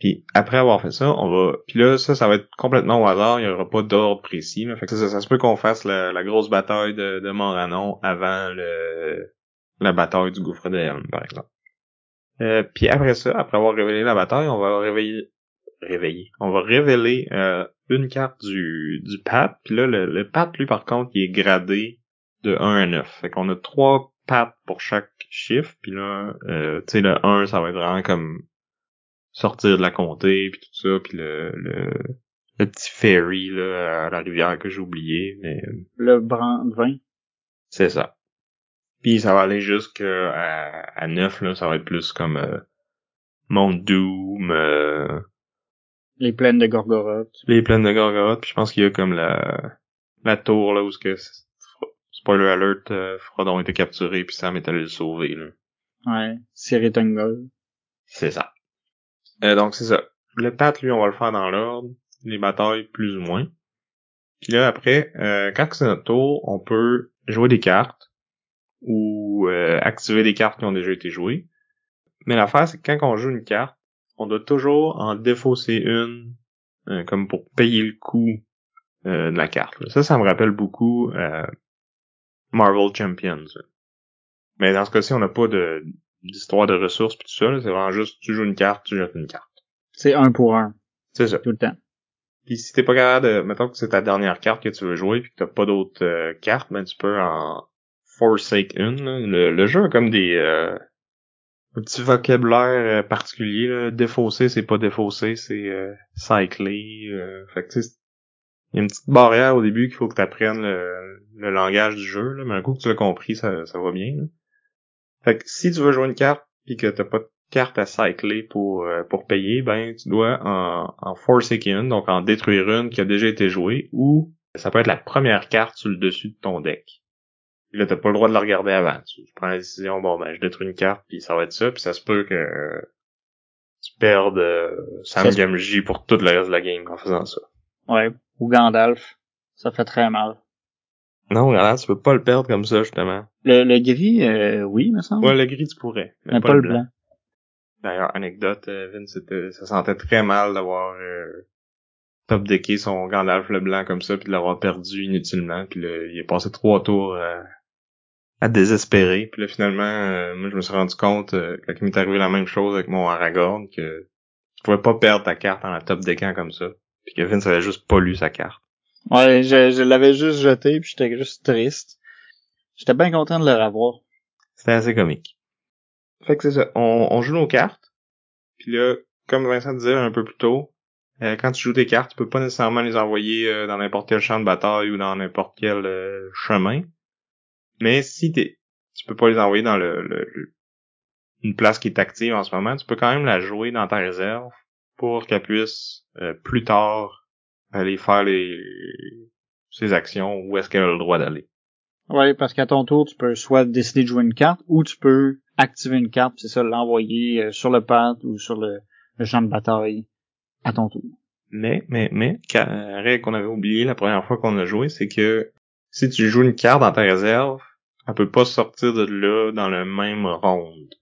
S1: Puis après avoir fait ça, on va. Puis là, ça, ça va être complètement au hasard. Il y aura pas d'ordre précis. Là. Fait que ça, ça, se peut qu'on fasse la, grosse bataille de, de Moranon avant le la bataille du gouffre de Helm, par exemple. Euh, puis après ça, après avoir révélé la bataille, on va réveiller réveiller. On va révéler euh, une carte du, du pat. Puis là, le, le pat, lui, par contre, il est gradé de 1 à 9. Fait qu'on a trois pattes pour chaque chiffre. Puis là, euh, tu sais, le 1, ça va être vraiment comme sortir de la comté puis tout ça puis le, le, le petit ferry là à la rivière que j'ai oublié mais
S2: le vin.
S1: C'est ça. Puis ça va aller jusqu'à à, 9 là ça va être plus comme euh, Mount Doom euh,
S2: les plaines de Gorgoroth.
S1: les plaines de Gorgoroth puis je pense qu'il y a comme la la tour là où ce que spoiler alert euh, Frodon était capturé puis Sam est allé le sauver là.
S2: Ouais Siri
S1: c'est ça euh, donc c'est ça. Le pat, lui, on va le faire dans l'ordre. Les batailles, plus ou moins. Puis là, après, euh, quand c'est notre tour, on peut jouer des cartes ou euh, activer des cartes qui ont déjà été jouées. Mais l'affaire, c'est que quand on joue une carte, on doit toujours en défausser une comme pour payer le coût de la carte. Ça, ça me rappelle beaucoup Marvel Champions. Mais dans ce cas-ci, on n'a pas de d'histoire de ressources pis tout ça, c'est vraiment juste tu joues une carte, tu jettes une carte.
S2: C'est un pour un.
S1: C'est ça.
S2: Tout le temps.
S1: Puis si t'es pas capable de. Mettons que c'est ta dernière carte que tu veux jouer puis que t'as pas d'autres euh, cartes, ben tu peux en forsake une. Le, le, jeu a comme des euh, un petit vocabulaire euh, particulier. Là. Défausser, c'est pas défausser, c'est euh, cycler. Euh, fait que. Il y a une petite barrière au début qu'il faut que tu apprennes le, le, langage du jeu, là, mais un coup que tu l'as compris, ça, ça va bien. Là. Fait que si tu veux jouer une carte puis que t'as pas de carte à cycler pour euh, pour payer, ben tu dois en, en une, donc en détruire une qui a déjà été jouée, ou ça peut être la première carte sur le dessus de ton deck. Puis là, t'as pas le droit de la regarder avant. Tu, prends la décision, bon ben je détruis une carte, puis ça va être ça, puis ça se peut que tu perdes euh, Sam Gamgee pour tout le reste de la game en faisant ça.
S2: Ouais, ou Gandalf. Ça fait très mal.
S1: Non, regarde, tu peux pas le perdre comme ça, justement.
S2: Le, le gris, euh, oui, me semble.
S1: Ouais, le gris, tu pourrais.
S2: Mais, pas, le blanc.
S1: D'ailleurs, anecdote, euh, Vince, ça sentait très mal d'avoir euh, top decké son Gandalf le blanc comme ça, puis de l'avoir perdu inutilement, puis il est passé trois tours euh, à désespérer. Puis là, finalement, moi, je me suis rendu compte, quand il m'est arrivé la même chose avec mon Aragorn, que tu pouvais pas perdre ta carte en la top deckant comme ça. Puis que Vince avait juste pas lu sa carte.
S2: Ouais, je, je l'avais juste jeté, puis j'étais juste triste. J'étais bien content de le revoir.
S1: C'était assez comique. Fait que c'est ça. On, on, joue nos cartes. Puis là, comme Vincent disait un peu plus tôt, euh, quand tu joues tes cartes, tu peux pas nécessairement les envoyer euh, dans n'importe quel champ de bataille ou dans n'importe quel euh, chemin. Mais si t'es, tu peux pas les envoyer dans le, le, une place qui est active en ce moment, tu peux quand même la jouer dans ta réserve pour qu'elle puisse plus tard aller faire les ses actions, où est-ce qu'elle a le droit d'aller.
S2: Ouais, parce qu'à ton tour, tu peux soit décider de jouer une carte, ou tu peux activer une carte, c'est ça, l'envoyer euh, sur le pad ou sur le, champ de bataille à ton tour.
S1: Mais, mais, mais, règle qu'on avait oublié la première fois qu'on a joué, c'est que si tu joues une carte dans ta réserve, elle peut pas sortir de là dans le même round.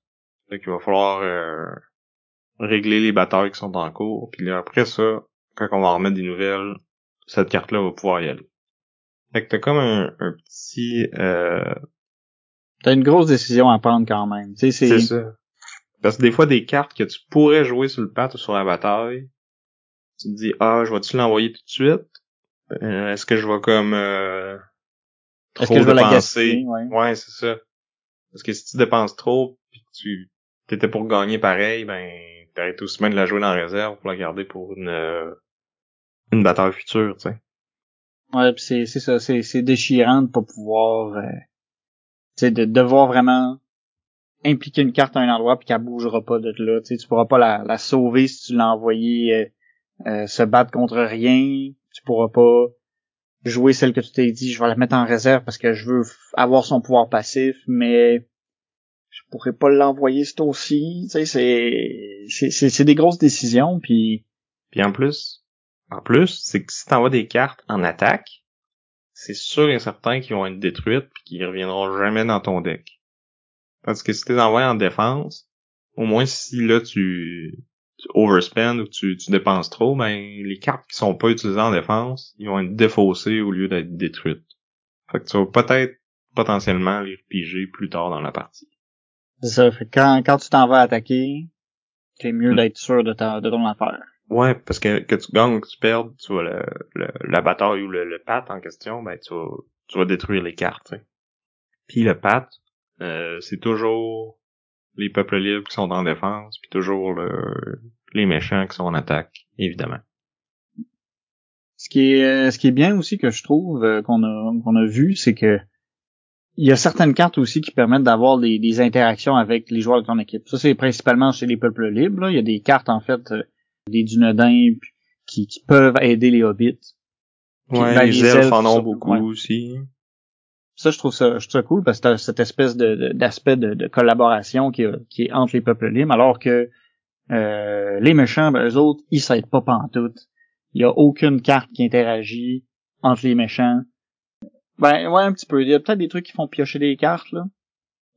S1: Fait qu'il va falloir euh, régler les batailles qui sont en cours, puis après ça, quand on va remettre des nouvelles, cette carte-là va pouvoir y aller. Fait que t'as comme un, petit... Euh...
S2: T'as une grosse décision à prendre quand même.
S1: C'est ça. Parce que des fois, des cartes que tu pourrais jouer sur le pat ou sur la bataille, tu te dis, ah, je vais-tu l'envoyer tout de suite? Euh, est-ce que je vais comme... Euh, trop Est-ce que je vais dépenser? La ouais, c'est ça. Parce que si tu dépenses trop, puis tu t'étais pour gagner pareil, ben t'arrêtes tout semaine de la jouer dans la réserve pour la garder pour une euh, une bataille future, tu sais.
S2: Ouais, c'est c'est ça, c'est c'est déchirant de pas pouvoir euh, tu sais de devoir vraiment impliquer une carte à un endroit puis qu'elle bougera pas de là, tu sais tu pourras pas la, la sauver si tu l'as envoyée euh, euh, se battre contre rien, tu pourras pas jouer celle que tu t'es dit, je vais la mettre en réserve parce que je veux avoir son pouvoir passif, mais je pourrais pas l'envoyer ce aussi. Tu sais, c'est, c'est, c'est des grosses décisions, puis...
S1: Puis en plus, en plus, c'est que si t'envoies des cartes en attaque, c'est sûr et certain qu'ils vont être détruites puis qu'ils reviendront jamais dans ton deck. Parce que si t'es envoies en défense, au moins si là tu, tu overspend ou tu, tu dépenses trop, ben les cartes qui sont pas utilisées en défense, ils vont être défaussées au lieu d'être détruites. Fait que tu vas peut-être potentiellement les repiger plus tard dans la partie.
S2: C'est ça, fait que quand, quand tu t'en vas attaquer, c'est mieux hmm. d'être sûr de, ta, de ton affaire.
S1: Ouais, parce que que tu gagnes ou que tu perdes, tu vois le, la bataille ou le, le pat en question, ben tu vas, tu vas détruire les cartes. Puis le pat, euh, c'est toujours les peuples libres qui sont en défense, puis toujours le, les méchants qui sont en attaque, évidemment.
S2: Ce qui est euh, ce qui est bien aussi que je trouve euh, qu'on a qu'on a vu, c'est que il y a certaines cartes aussi qui permettent d'avoir des, des, interactions avec les joueurs de ton équipe. Ça c'est principalement chez les peuples libres. Il y a des cartes en fait des dunodins qui, qui peuvent aider les hobbits.
S1: Ouais, ben, les, elfes, en ont beaucoup aussi.
S2: Ça, je trouve ça, je trouve ça cool parce que t'as cette espèce de, d'aspect de, de, collaboration qui, qui est entre les peuples libres, alors que euh, les méchants, ben, eux autres, ils s'aident pas pantoute. Il y a aucune carte qui interagit entre les méchants. Ben, ouais, un petit peu. Il y a peut-être des trucs qui font piocher des cartes, là.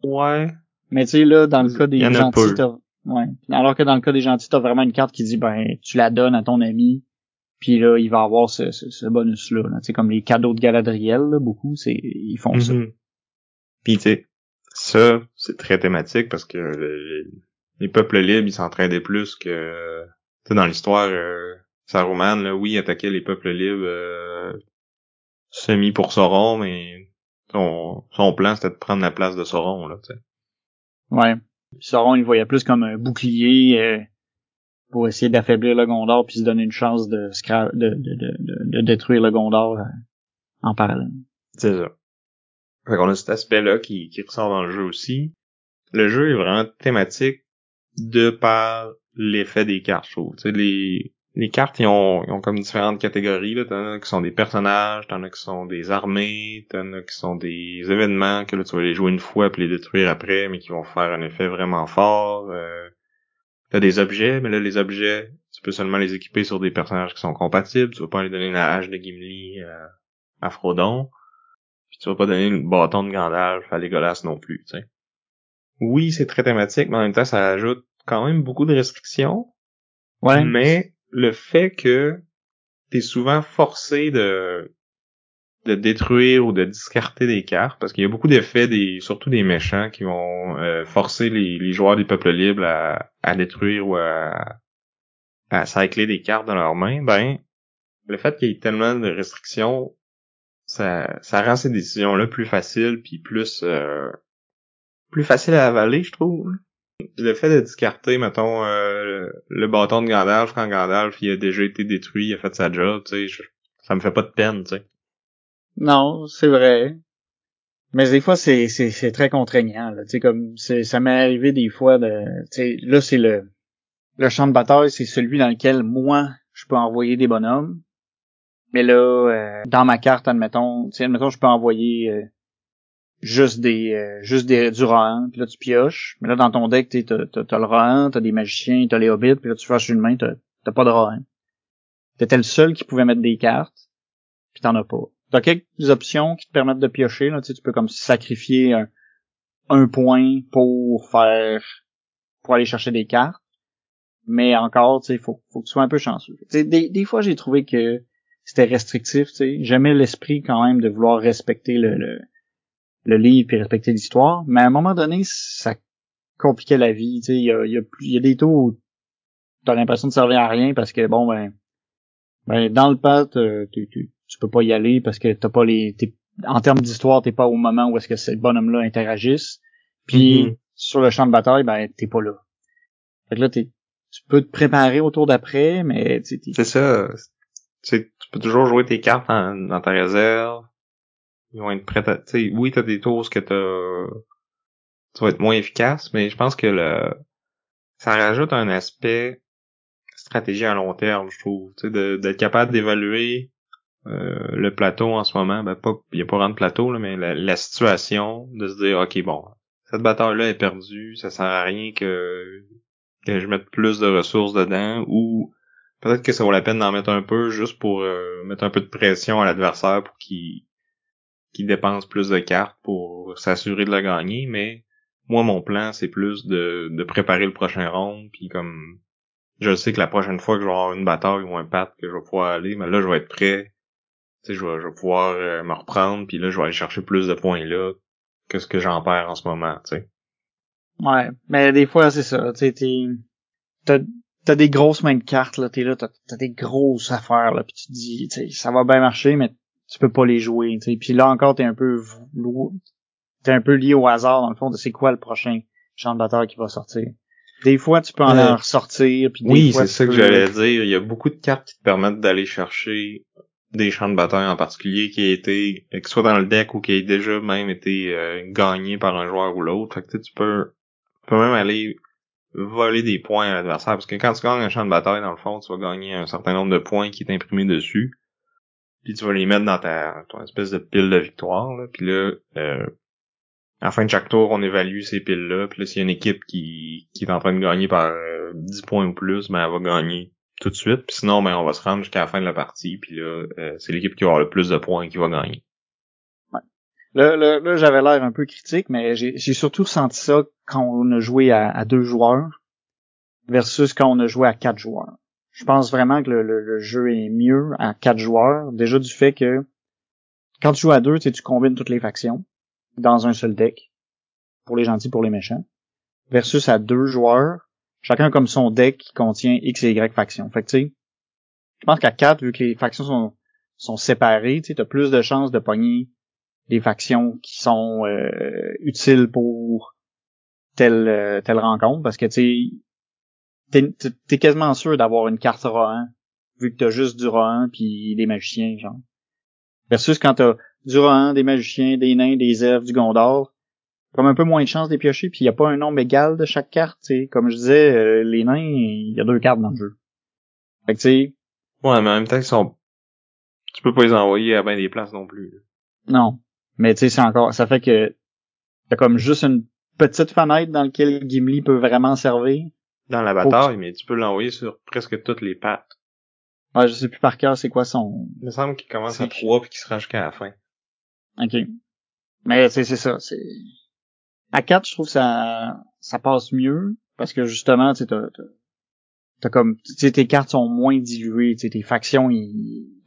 S1: Ouais.
S2: Mais tu sais, là, dans le cas des gentils, Ouais. Alors que dans le cas des gentils, t'as vraiment une carte qui dit ben tu la donnes à ton ami, puis là il va avoir ce, ce, bonus là. Sais comme les cadeaux de Galadriel, là, beaucoup, c'est ils font ça.
S1: Mm-hmm. Puis tu sais, ça c'est très thématique parce que les, peuples libres ils s'entraidaient plus que tu sais dans l'histoire euh, Saruman là, oui attaquait les peuples libres euh, semi pour Sauron, mais son, son plan c'était de prendre la place de Sauron là. Sais.
S2: Ouais. Sauron, il voyait plus comme un bouclier euh, pour essayer d'affaiblir le Gondor puis se donner une chance de, de, de, de, détruire le Gondor euh, en parallèle.
S1: C'est ça. Fait qu'on a cet aspect-là qui, qui ressort dans le jeu aussi. Le jeu est vraiment thématique de par l'effet des cartes, Tu sais, les, les cartes, ils ont, ils ont comme différentes catégories. Là. T'en as qui sont des personnages, t'en as qui sont des armées, t'en as qui sont des événements que là, tu vas les jouer une fois puis les détruire après, mais qui vont faire un effet vraiment fort. Euh, t'as des objets, mais là, les objets, tu peux seulement les équiper sur des personnages qui sont compatibles. Tu vas pas aller donner la hache de Gimli à, à Frodon. Puis tu vas pas donner le bâton de Gandalf à Legolas non plus, tu sais. Oui, c'est très thématique, mais en même temps, ça ajoute quand même beaucoup de restrictions. Ouais. Mais le fait que t'es souvent forcé de de détruire ou de discarter des cartes parce qu'il y a beaucoup d'effets des surtout des méchants qui vont euh, forcer les, les, joueurs des peuples libres à, à détruire ou à à cycler des cartes dans leurs mains ben le fait qu'il y ait tellement de restrictions ça ça rend ces décisions là plus faciles puis plus euh, plus facile à avaler je trouve le fait de discarter, mettons, euh, le bâton de Gandalf quand Gandalf il a déjà été détruit, il a fait sa job, tu sais, ça me fait pas de peine, tu sais.
S2: Non, c'est vrai. Mais des fois, c'est, c'est, très contraignant, là. Tu sais, comme, c'est, ça m'est arrivé des fois de, tu sais, là, c'est le, le champ de bataille, c'est celui dans lequel moi, je peux envoyer des bonhommes. Mais là, euh, dans ma carte, admettons, tu sais, admettons, je peux envoyer euh, juste des euh, juste des du Rohan, puis là tu pioches. Mais là, dans ton deck, t'as, t'as, t'as le Rohan, t'as des magiciens, t'as les hobbits, puis là tu fâches une main, t'as, t'as pas de Rohan. T'étais le seul qui pouvait mettre des cartes, puis t'en as pas. T'as quelques options qui te permettent de piocher, là, tu tu peux comme sacrifier un, un point pour faire pour aller chercher des cartes. Mais encore, tu sais, faut, faut que tu sois un peu chanceux. Des, des fois, j'ai trouvé que c'était restrictif, tu sais. J'aimais l'esprit quand même de vouloir respecter le, le, le livre et respecter l'histoire. Mais à un moment donné, ça compliquait la vie, tu sais. Il y a, y, a, y a des taux où t'as l'impression de servir à rien parce que, bon, ben, ben dans le pad, euh, tu, tu, tu peux pas y aller parce que t'as pas les... En termes d'histoire, t'es pas au moment où est-ce que ces bonhommes-là interagissent. Puis, mm-hmm. sur le champ de bataille, ben, t'es pas là. Fait que là, tu peux te préparer au tour d'après, mais...
S1: C'est ça. tu peux toujours jouer tes cartes dans ta réserve. Ils vont être prêts à... oui, t'as des tours que t'as... Tu vas être moins efficace, mais je pense que le... Ça rajoute un aspect stratégie à long terme, je trouve. D'être capable d'évaluer euh, le plateau en ce moment. Ben, pas... Il n'y a pas vraiment de plateau, là, mais la, la situation, de se dire, OK, bon, cette bataille-là est perdue, ça sert à rien que que je mette plus de ressources dedans ou peut-être que ça vaut la peine d'en mettre un peu juste pour euh, mettre un peu de pression à l'adversaire pour qu'il qu'il dépense plus de cartes pour s'assurer de la gagner, mais moi mon plan c'est plus de, de préparer le prochain round puis comme je sais que la prochaine fois que je vais avoir une bataille ou un pat que je vais pouvoir aller, mais là je vais être prêt. Tu sais, je vais, je vais pouvoir euh, me reprendre puis là je vais aller chercher plus de points là que ce que j'en perds en ce moment, tu sais.
S2: Ouais, mais des fois, c'est ça. Tu t'as, t'as des grosses mains de cartes, là, t'es là, t'as, des grosses affaires, là, puis tu te dis, ça va bien marcher, mais tu peux pas les jouer, tu Puis là encore, t'es un peu t'es un peu lié au hasard, dans le fond, de c'est quoi le prochain champ de bataille qui va sortir. Des fois, tu peux en, euh, ressortir, puis
S1: Oui, c'est ça que j'allais dire. Il y a beaucoup de cartes qui te permettent d'aller chercher des champs de bataille en particulier qui aient été, que ce soit dans le deck ou qui aient déjà même été euh, gagnés par un joueur ou l'autre. Fait que tu peux tu peux même aller voler des points à l'adversaire. Parce que quand tu gagnes un champ de bataille, dans le fond, tu vas gagner un certain nombre de points qui est imprimé dessus. Puis tu vas les mettre dans ta ton espèce de pile de victoire. Là. Puis là, euh, à la fin de chaque tour, on évalue ces piles-là. Puis là, s'il y a une équipe qui, qui est en train de gagner par 10 euh, points ou plus, ben elle va gagner tout de suite. Puis sinon, ben on va se rendre jusqu'à la fin de la partie. Puis là, euh, c'est l'équipe qui va avoir le plus de points qui va gagner.
S2: Là, là, là j'avais l'air un peu critique, mais j'ai surtout ressenti ça quand on a joué à, deux joueurs versus quand on a joué à quatre joueurs. Je pense vraiment que le, jeu est mieux à quatre joueurs, déjà du fait que quand tu joues à deux, tu combines toutes les factions dans un seul deck, pour les gentils, pour les méchants, versus à deux joueurs, chacun comme son deck qui contient X et Y factions. Fait que tu sais, je pense qu'à quatre, vu que les factions sont, séparées, tu as plus de chances de pogner des factions qui sont euh, utiles pour telle euh, telle rencontre parce que tu sais t'es quasiment sûr d'avoir une carte Rohan vu que t'as juste du Rohan puis des magiciens genre. Versus quand t'as du Rohan, des magiciens, des nains, des elfes, du Gondor comme un peu moins de chance des piocher puis il y a pas un nombre égal de chaque carte tu sais. Comme je disais euh, les nains il y a deux cartes dans le jeu. Fait que tu sais
S1: ouais mais en même temps ils sont tu peux pas les envoyer à bien des places non plus
S2: non. Mais tu sais, c'est encore, ça fait que t'as comme juste une petite fenêtre dans laquelle Gimli peut vraiment servir.
S1: Dans la bataille, mais tu peux l'envoyer sur presque toutes les pattes.
S2: Ouais, je sais plus par cœur c'est quoi son...
S1: Il me semble qu'il commence à 3 puis qu'il se rend jusqu'à la fin.
S2: Ok. Mais c'est c'est ça, c'est... À 4, je trouve que ça, ça passe mieux, parce que justement, tu sais, t'as, t'as comme, tu sais, tes cartes sont moins diluées, tu sais, tes factions,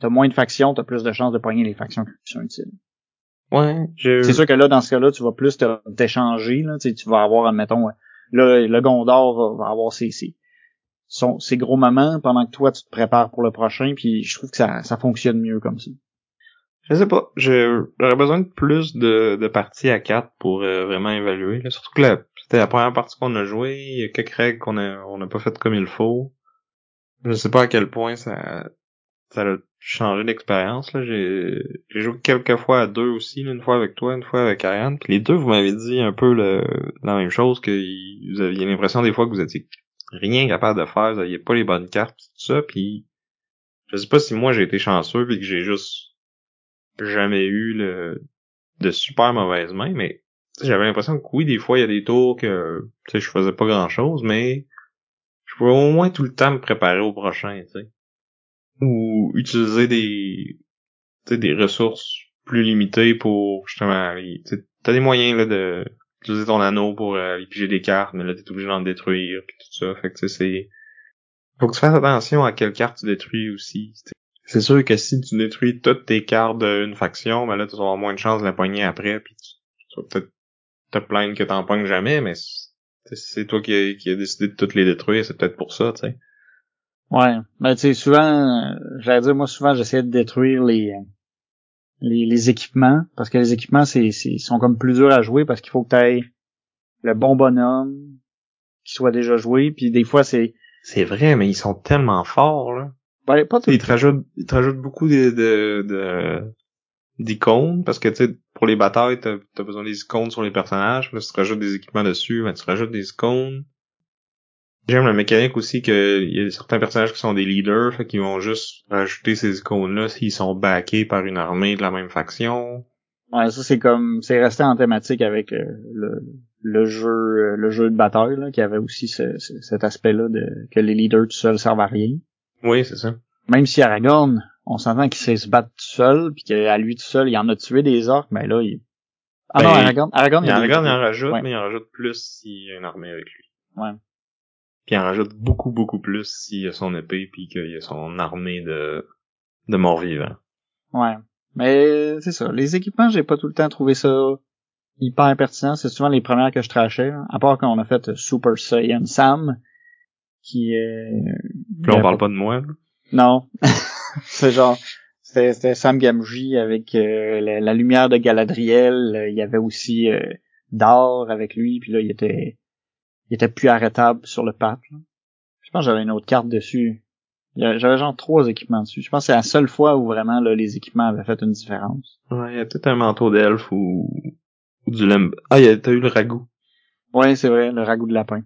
S2: t'as moins de factions, t'as plus de chances de poigner les factions qui sont utiles.
S1: Ouais,
S2: C'est sûr que là, dans ce cas-là, tu vas plus t'échanger, là, tu, tu vas avoir, admettons, là, le Gondor va, avoir ses, ses, ses gros moments pendant que toi, tu te prépares pour le prochain, puis je trouve que ça, ça fonctionne mieux comme ça.
S1: Je sais pas, j'aurais besoin de plus de, parties à quatre pour euh, vraiment évaluer. Surtout que c'était la première partie qu'on a jouée, il y a quelques règles qu'on a, on n'a pas faites comme il faut. Je sais pas à quel point ça, ça a changé d'expérience. Là. J'ai, joué quelques fois à deux aussi, une fois avec toi, une fois avec Ariane. Puis les deux, vous m'avez dit un peu la même chose, que vous aviez l'impression des fois que vous étiez rien capable de faire, vous aviez pas les bonnes cartes, tout ça, puis Je sais pas si moi j'ai été chanceux puis que j'ai juste jamais eu de super mauvaises mains, mais j'avais l'impression que oui, des fois il y a des tours que je faisais pas grand chose, mais je pouvais au moins tout le temps me préparer au prochain, tu sais. Ou utiliser des des ressources plus limitées pour justement. T'as des moyens là de utiliser ton anneau pour euh, piger des cartes, mais là t'es obligé d'en détruire puis tout ça. Fait que c'est. Faut que tu fasses attention à quelle carte tu détruis aussi. C'est sûr que si tu détruis toutes tes cartes d'une faction, ben là tu auras moins de chances de la pogner après, puis tu, vas peut-être te plaindre que t'en pognes jamais, mais c'est toi qui qui a décidé de toutes les détruire, c'est peut-être pour ça, tu sais.
S2: Ouais, mais tu sais, souvent, j'allais dire, moi souvent j'essaie de détruire les, les, les équipements, parce que les équipements, c'est, c'est sont comme plus durs à jouer parce qu'il faut que tu aies le bon bonhomme qui soit déjà joué, puis des fois c'est...
S1: C'est vrai, mais ils sont tellement forts, là.
S2: Ben, pas tout
S1: ils, te rajoutent, ils te rajoutent beaucoup de, de, de d'icônes, parce que, tu sais, pour les batailles, t'as as besoin des icônes sur les personnages, là, si tu rajoutes des équipements dessus, ben, tu rajoutes des icônes. J'aime la mécanique aussi qu'il y a certains personnages qui sont des leaders, fait qu'ils vont juste rajouter ces icônes-là s'ils sont backés par une armée de la même faction.
S2: Ouais, ça c'est comme c'est resté en thématique avec euh, le, le jeu euh, le jeu de bataille là, qui avait aussi ce, cet aspect-là de que les leaders tout seuls servent à rien.
S1: Oui, c'est ça.
S2: Même si Aragorn, on s'entend qu'il sait se battre tout seul, puis qu'à lui tout seul, il en a tué des orques, mais là il Ah non,
S1: Ben,
S2: Aragorn, Aragorn,
S1: Il, Aragorn, il en rajoute,
S2: Ouais.
S1: mais il en rajoute plus s'il y a une armée avec lui.
S2: Ouais.
S1: Puis il en rajoute beaucoup, beaucoup plus s'il y a son épée puis qu'il y a son armée de, de morts vivants.
S2: Ouais. Mais c'est ça. Les équipements, j'ai pas tout le temps trouvé ça hyper pertinent. C'est souvent les premières que je trachais. hein. À part quand on a fait euh, Super Saiyan Sam, qui est...
S1: Puis là, on parle pas de moi. là.
S2: Non. <laughs> c'est genre... C'était c'était Sam Gamgee avec euh, la, la lumière de Galadriel. Euh, Il y avait aussi euh, Dar avec lui. Puis là, il était... Il était plus arrêtable sur le là. Je pense que j'avais une autre carte dessus. J'avais genre trois équipements dessus. Je pense que c'est la seule fois où vraiment là, les équipements avaient fait une différence.
S1: Ouais, il y a peut-être un manteau d'elfe ou, ou du limbe. Ah, il y a- t'as eu le ragoût.
S2: Ouais, c'est vrai, le ragoût de lapin.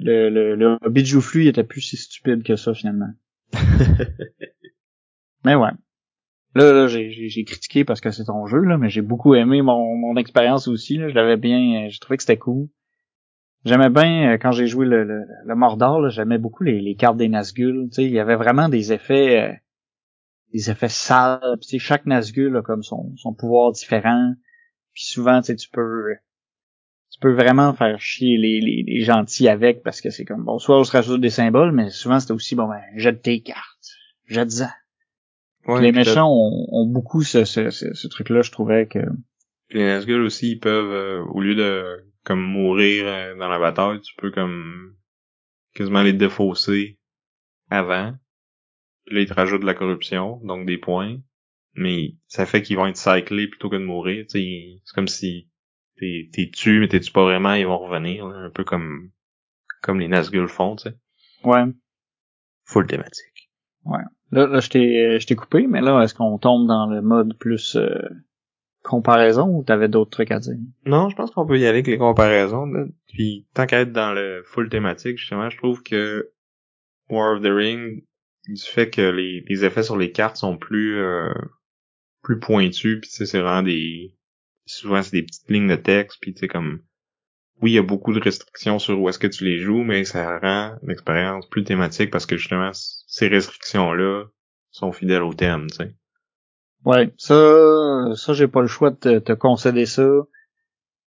S2: Le, le, le hobbit joufflu, il était plus si stupide que ça, finalement. <laughs> Mais ouais. Là, là j'ai, j'ai, j'ai critiqué parce que c'est ton jeu, là, mais j'ai beaucoup aimé mon, mon expérience aussi, là. Je l'avais bien, euh, j'ai trouvé que c'était cool. J'aimais bien, euh, quand j'ai joué le, le, le Mordor, là, j'aimais beaucoup les, les cartes des Nazgûl. Tu sais, il y avait vraiment des effets, euh, des effets sales. Puis, chaque Nazgûl a comme son, son pouvoir différent. Puis souvent, tu sais, tu peux, tu peux vraiment faire chier les, les, les gentils avec parce que c'est comme bon soit on se rajoute des symboles mais souvent c'était aussi bon ben jette tes cartes jette-en
S1: Ouais,
S2: les méchants ont, ont beaucoup ce, ce, ce, ce truc là je trouvais que
S1: puis les Nazgûl aussi, ils peuvent, euh, au lieu de comme mourir euh, dans la bataille, tu peux comme quasiment les défausser avant. Puis là, ils te rajoutent de la corruption, donc des points. Mais ça fait qu'ils vont être cyclés plutôt que de mourir. Tu sais, c'est comme si t'es t'es tué, mais t'es tu pas vraiment, ils vont revenir. là, un peu comme comme les Nazgûl font, tu sais.
S2: ouais
S1: Full thématique.
S2: là, là je t'ai je t'ai coupé mais là est-ce qu'on tombe dans le mode plus euh, comparaison ou t'avais d'autres trucs à dire?
S1: Non, je pense qu'on peut y aller avec les comparaisons. là. Puis tant qu'à être dans le full thématique, justement, je trouve que War of the Ring, du fait que les, effets sur les cartes sont plus euh, plus pointus, puis c'est vraiment des souvent c'est des petites lignes de texte, puis tu sais comme oui, il y a beaucoup de restrictions sur où est-ce que tu les joues, mais ça rend l'expérience plus thématique parce que justement ces restrictions-là sont fidèles au thème, tu sais.
S2: Ouais ça ça j'ai pas le choix de te, te concéder ça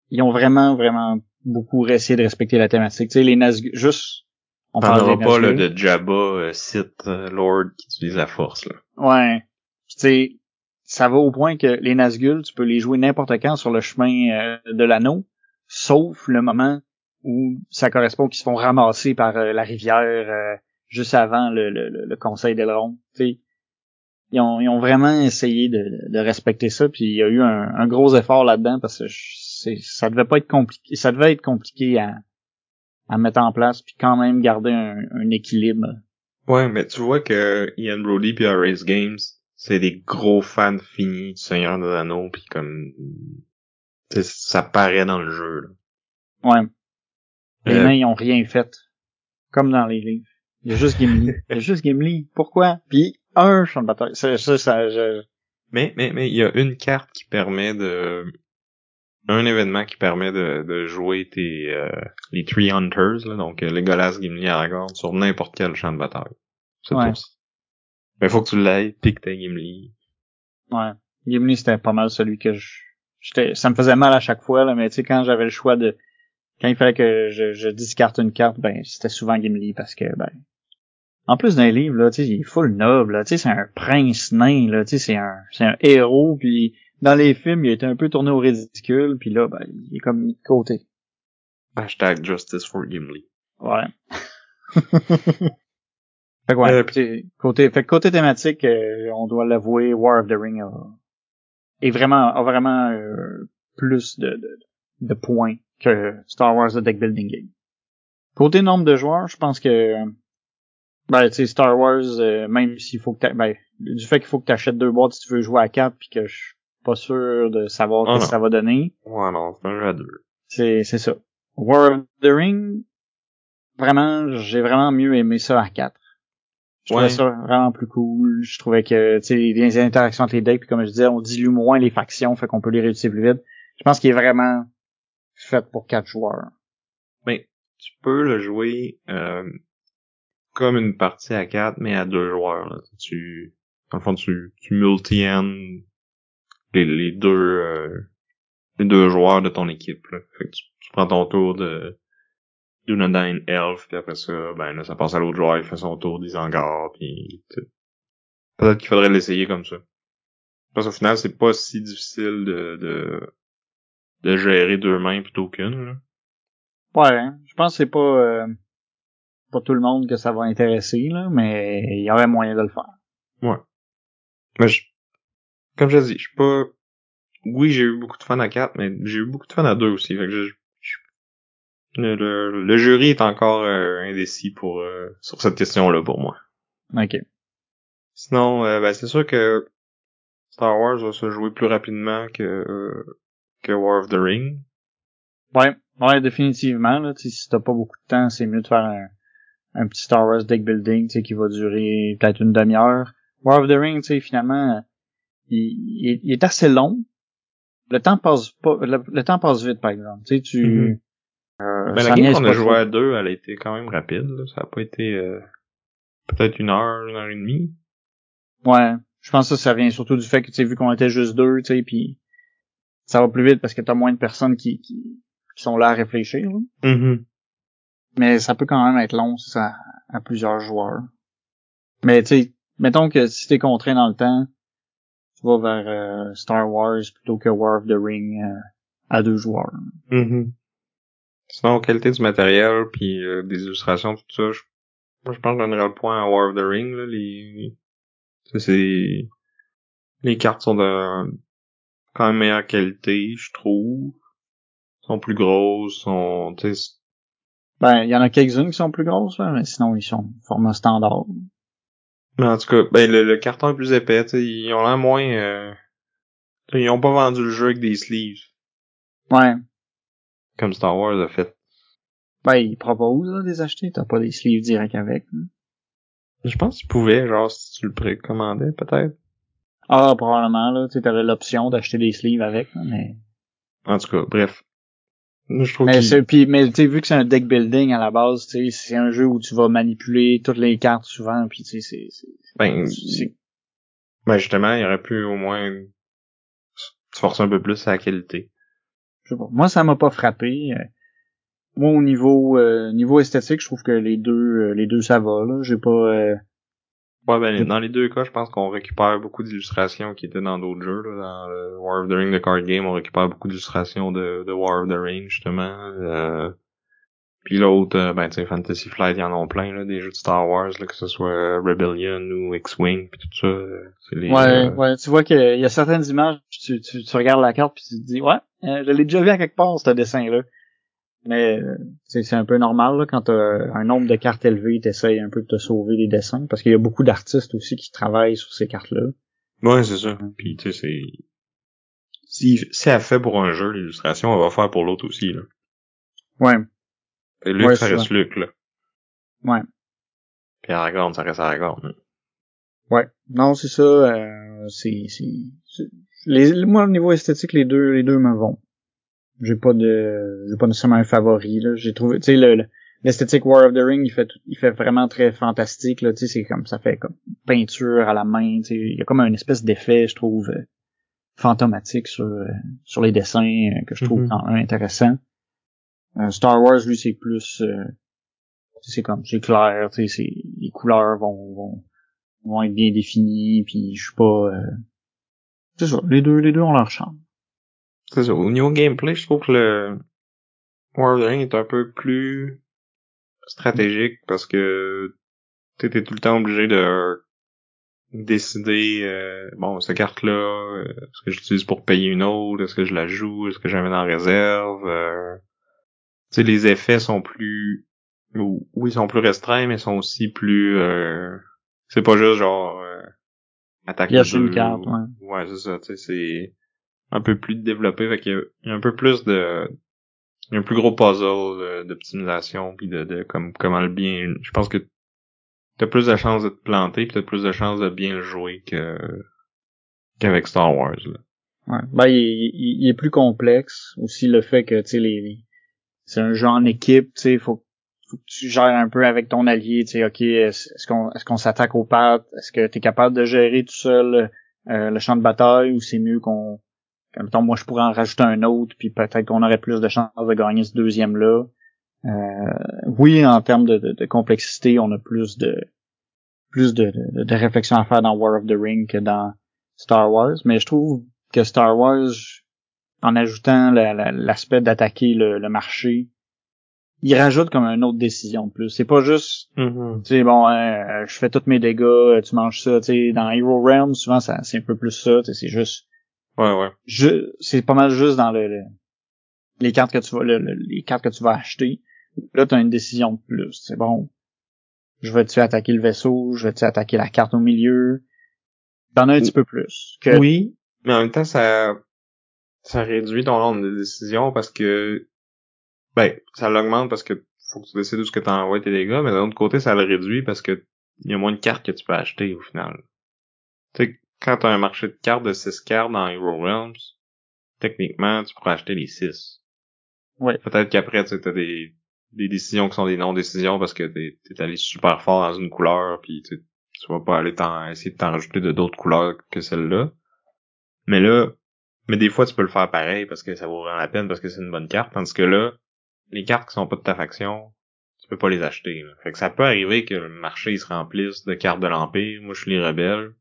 S2: ils ont vraiment vraiment beaucoup essayé de respecter la thématique tu sais les Nazgûl juste on
S1: On
S2: parle
S1: parlera pas là, de Jabba, euh, Sith euh, Lord qui utilise la force là.
S2: Ouais. Tu sais, ça va au point que les Nazgûl, tu peux les jouer n'importe quand sur le chemin euh, de l'anneau, sauf le moment où ça correspond qu'ils se font ramasser par euh, la rivière euh, juste avant le, le, le- le conseil d'Elrond. Tu sais, ils ont, ils ont vraiment essayé de, de respecter ça, puis il y a eu un, un gros effort là-dedans parce que ça devait pas être compliqué, ça devait être compliqué à, à mettre en place, puis quand même garder un, un équilibre.
S1: Ouais, mais tu vois que Ian Brody puis Race Games, c'est des gros fans finis du Seigneur des Anneaux, puis comme ça paraît dans le jeu. Là.
S2: Ouais. Les
S1: Euh,
S2: nains, ils ont rien fait. Comme dans les livres. Il y a juste Gimli. Il y a juste Gimli. Pourquoi? Puis, un champ de bataille. Ça, ça, ça je...
S1: Mais, mais, mais, il y a une carte qui permet de, un événement qui permet de, de jouer tes, euh, les Three Hunters, là, donc euh, Legolas, Gimli, Aragorn, sur n'importe quel champ de bataille. C'est
S2: Ouais.
S1: tout. Mais faut que tu l'ailles, pique ta Gimli.
S2: Ouais. Gimli, c'était pas mal celui que je, j'étais, ça me faisait mal à chaque fois, là, mais tu sais, quand j'avais le choix de, quand il fallait que je, je discarte une carte, ben, c'était souvent Gimli parce que, ben, en plus d'un livre, là, tu sais, il est full noble, là, tu sais, c'est un prince nain, là, tu sais, c'est un, c'est un héros, puis dans les films, il a été un peu tourné au ridicule, puis là, ben, il est comme mis de côté.
S1: Hashtag Justice for Gimli.
S2: Ouais. <laughs> fait que ouais,
S1: Euh,
S2: tu sais, côté, fait que côté thématique, euh, on doit l'avouer, War of the Ring a, est vraiment, a vraiment euh, plus de, de, de points que Star Wars The Deck Building Game. Côté nombre de joueurs, je pense que ben, tu sais, Star Wars, euh, même s'il faut que ben, du fait qu'il faut que tu achètes deux boîtes si tu veux jouer à quatre puis que je suis pas sûr de savoir
S1: Ah
S2: ce que ça va donner,
S1: Ouais, non, c'est un jeu à deux.
S2: c'est, c'est ça. War of the Ring, vraiment, j'ai vraiment mieux aimé ça à 4. Je trouvais ça vraiment plus cool. Je trouvais que, tu sais, les interactions entre les decks, puis comme je disais, on dilue moins les factions, fait qu'on peut les réutiliser plus vite. Je pense qu'il est vraiment fait pour quatre joueurs.
S1: Mais tu peux le jouer euh, comme une partie à quatre, mais à deux joueurs. Là. Tu, dans le fond, tu, tu multi-end les, les deux euh, les deux joueurs de ton équipe. Là. Fait que tu, tu prends ton tour de Dunedain Elf, puis après ça, ben là, ça passe à l'autre joueur, il fait son tour d'Isengard, puis tu sais. peut-être qu'il faudrait l'essayer comme ça. Parce qu'au final, c'est pas si difficile de, de, de gérer deux mains plutôt qu'une.
S2: Ouais, hein. je pense que c'est pas, euh, pas tout le monde que ça va intéresser, là, mais il y aurait moyen de le faire.
S1: Mais je, comme je dis, je suis pas, oui, j'ai eu beaucoup de fun à 4, mais j'ai eu beaucoup de fun à 2 aussi. Fait que je, je- le, le, le jury est encore euh, indécis pour euh, sur cette question-là pour moi.
S2: Ok.
S1: Sinon, euh, ben, c'est sûr que Star Wars va se jouer plus rapidement que euh, que War of the Ring.
S2: Ouais, ouais, définitivement. Là, si t'as pas beaucoup de temps, c'est mieux de faire un, un petit Star Wars deck building tu sais, qui va durer peut-être une demi-heure. War of the Ring, tu sais, finalement, il, il- il est assez long. Le temps passe pas, le, le temps passe vite, par exemple. Tu sais, tu, euh,
S1: Ben, la game qu'on a joué à deux, elle a été quand même rapide. là. Ça a pas été euh, peut-être une heure, une heure et demie.
S2: Ouais, je pense que ça, ça vient surtout du fait que tu sais, vu qu'on était juste deux, tu sais, puis ça va plus vite parce que t'as moins de personnes qui, qui, qui sont là à réfléchir. là.
S1: Mhm.
S2: Mais ça peut quand même être long, ça, à plusieurs joueurs. Mais tu sais, mettons que si t'es contraint dans le temps, tu vas vers euh, Star Wars plutôt que War of the Ring euh, à deux joueurs.
S1: Mhm. Sinon, qualité du matériel, puis euh, des illustrations, tout ça, je, moi, je pense que je donnerais le point à War of the Ring, là, les, c'est, les cartes sont de quand même meilleure qualité, je trouve. sont plus grosses, sont, tu sais,
S2: Ben, il y en a quelques-unes qui sont plus grosses, là, mais sinon ils sont format standard.
S1: mais en tout cas, ben, le, le carton est plus épais, ils ont l'air moins, euh, ils ont pas vendu le jeu avec des sleeves,
S2: Ouais.
S1: comme Star Wars a fait.
S2: Ben, ils proposent là, des acheter, t'as pas des sleeves directs avec. là.
S1: Je pense qu'ils pouvaient, genre, si tu le précommandais, peut-être.
S2: Ah, probablement, là, tu sais, t'avais l'option d'acheter des sleeves avec, là, mais...
S1: En tout cas, bref. Je trouve
S2: Mais c'est, puis, mais tu sais, vu que c'est un deck building à la base, tu sais, c'est un jeu où tu vas manipuler toutes les cartes souvent, puis tu sais, c'est, c'est,
S1: ben, Ben justement, il aurait pu au moins se forcer un peu plus à la qualité.
S2: je sais pas. Moi, ça m'a pas frappé. Euh, Moi, au niveau, euh, niveau esthétique, je trouve que les deux, euh, les deux, ça va, là. J'ai pas, euh,
S1: Ouais, ben dans les deux cas, je pense qu'on récupère beaucoup d'illustrations qui étaient dans d'autres jeux. Là. Dans le War of the Ring, the card game, on récupère beaucoup d'illustrations de, de War of the Ring, justement. Euh, puis l'autre, euh, ben tu sais, Fantasy Flight, il y en a plein, là, des jeux de Star Wars, là, que ce soit Rebellion ou X-Wing, puis tout ça. euh, C'est les,
S2: ouais,
S1: euh,
S2: ouais, tu vois qu'il y a certaines images, tu, tu, tu regardes la carte puis tu te dis, ouais, euh, je l'ai déjà vu à quelque part, ce dessin-là. Mais, euh, c'est un peu normal, là, quand t'as un nombre de cartes élevé, t'essayes un peu de te sauver les dessins, parce qu'il y a beaucoup d'artistes aussi qui travaillent sur ces cartes-là.
S1: Ouais, c'est ça. Puis tu sais, c'est... Si, si elle fait pour un jeu, l'illustration, elle va faire pour l'autre aussi, là.
S2: Ouais,
S1: Et Luc,
S2: Ouais,
S1: ça reste Luc, là.
S2: ouais.
S1: Puis Aragorn, ça reste Aragorn. là.
S2: Ouais. Non, c'est ça. Euh, c'est, c'est, les, moi, au niveau esthétique, les deux, les deux me vont. J'ai pas de, j'ai pas nécessairement un favori, là. J'ai trouvé, tu sais, le, l'esthétique War of the Ring, il fait, il fait vraiment très fantastique, là. Tu sais, c'est comme, ça fait comme peinture à la main, tu sais. Il y a comme un espèce d'effet, je trouve, euh, fantomatique sur, euh, sur les dessins euh, que je trouve quand même intéressant. Star Wars, lui, c'est plus, c'est comme, c'est clair, tu sais, c'est, les couleurs vont, vont, vont être bien définies, puis je suis pas, c'est ça, les deux, les deux ont leur charme.
S1: C'est ça. Au niveau gameplay, je trouve que le War of the Ring est un peu plus stratégique parce que t'étais tout le temps obligé de décider euh, bon cette carte là est-ce que je l'utilise pour payer une autre est-ce que je la joue est-ce que mets en réserve euh... tu sais les effets sont plus ou- oui ils sont plus restreints mais sont aussi plus euh... c'est pas juste genre euh, attaque
S2: une carte,
S1: ou-
S2: ouais.
S1: ouais c'est ça tu sais c'est un peu plus développé fait qu'il y a- un peu plus de il y a un plus gros puzzle d'optimisation puis de, de comme comment le bien je pense que t'as plus de chances de te planter puis t'as plus de chances de bien le jouer que qu'avec Star Wars là.
S2: Ouais. Ben, il, il- il est plus complexe. Aussi, le fait que, tu sais, les, c'est un jeu en équipe, tu sais, faut, faut que tu gères un peu avec ton allié, tu sais, ok, est-ce qu'on, est-ce qu'on s'attaque aux pattes? Est-ce que t'es capable de gérer tout seul euh, le champ de bataille ou c'est mieux qu'on, mettons, moi je pourrais en rajouter un autre puis peut-être qu'on aurait plus de chances de gagner ce deuxième-là. Euh, oui, en termes de, de- de complexité, on a plus de, plus de, de, de réflexion à faire dans War of the Ring que dans Star Wars, mais je trouve que Star Wars, en ajoutant la- la- l'aspect d'attaquer le, le marché, il rajoute comme une autre décision de plus. C'est pas juste, tu sais, bon, hein, euh, je fais tous mes dégâts, tu manges ça, tu sais, dans Hero Realm, souvent, c'est un peu plus ça, tu sais, c'est juste,
S1: ouais ouais
S2: je, c'est pas mal juste dans le, le- les cartes que tu vas, le- le- les cartes que tu vas acheter. Là, t'as une décision de plus. C'est bon. Je vais-tu attaquer le vaisseau? Je vais-tu attaquer la carte au milieu? T'en as un petit peu plus. Que,
S1: oui mais en même temps ça ça réduit ton nombre de décisions parce que ben ça l'augmente parce que faut que tu décides où ce que t'envoies tes dégâts mais d'un autre côté ça le réduit parce que il y a moins de cartes que tu peux acheter au final tu sais quand t'as un marché de cartes de 6 cartes dans Hero Realms techniquement tu pourrais acheter les 6
S2: Ouais.
S1: peut-être qu'après tu des des décisions qui sont des non-décisions parce que t'es es allé super fort dans une couleur puis tu tu vas pas aller t'en essayer de t'en rajouter de d'autres couleurs que celle-là. Mais là mais des fois tu peux le faire pareil parce que ça vaut vraiment la peine parce que c'est une bonne carte. Tandis que là les cartes qui sont pas de ta faction tu peux pas les acheter là. fait que ça peut arriver que le marché il se remplisse de cartes de l'empire. Moi je suis les rebelles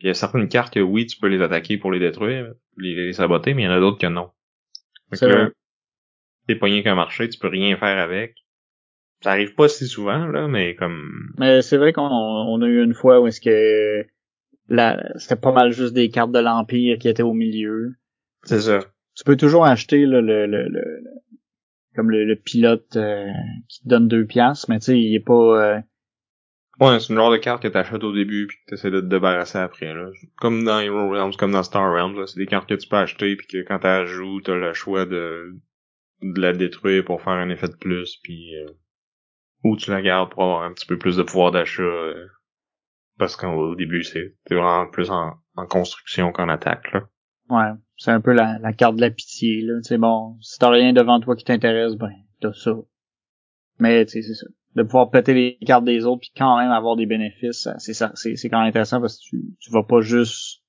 S1: il y a certaines cartes que oui tu peux les attaquer pour les détruire les, les saboter mais il y en a d'autres que non
S2: C'est
S1: là
S2: vrai.
S1: t'es pogné qu'un marché tu peux rien faire avec ça arrive pas si souvent là mais comme
S2: Mais c'est vrai qu'on on a eu une fois où est-ce que la, c'était pas mal juste des cartes de l'Empire qui étaient au milieu.
S1: c'est ça
S2: Tu peux toujours acheter là, le, le, le, le- comme le, le pilote euh, qui te donne deux piastres, mais tu sais, il est pas euh,
S1: Ouais, c'est une genre de carte que t'achètes au début puis que t'essaies de te débarrasser après, là. Comme dans Hero Realms, comme dans Star Realms. C'est des cartes que tu peux acheter puis que quand t'as joues, t'as le choix de, de la détruire pour faire un effet de plus puis euh, ou tu la gardes pour avoir un petit peu plus de pouvoir d'achat euh, parce qu'au début, c'est vraiment plus en, en construction qu'en attaque, là.
S2: Ouais, c'est un peu la, la carte de la pitié, là. Sais, bon, si t'as rien devant toi qui t'intéresse, ben, t'as ça. Mais, tu sais, c'est ça. De pouvoir péter les cartes des autres puis quand même avoir des bénéfices, ça, c'est ça, c'est, c'est quand même intéressant parce que tu, tu vas pas juste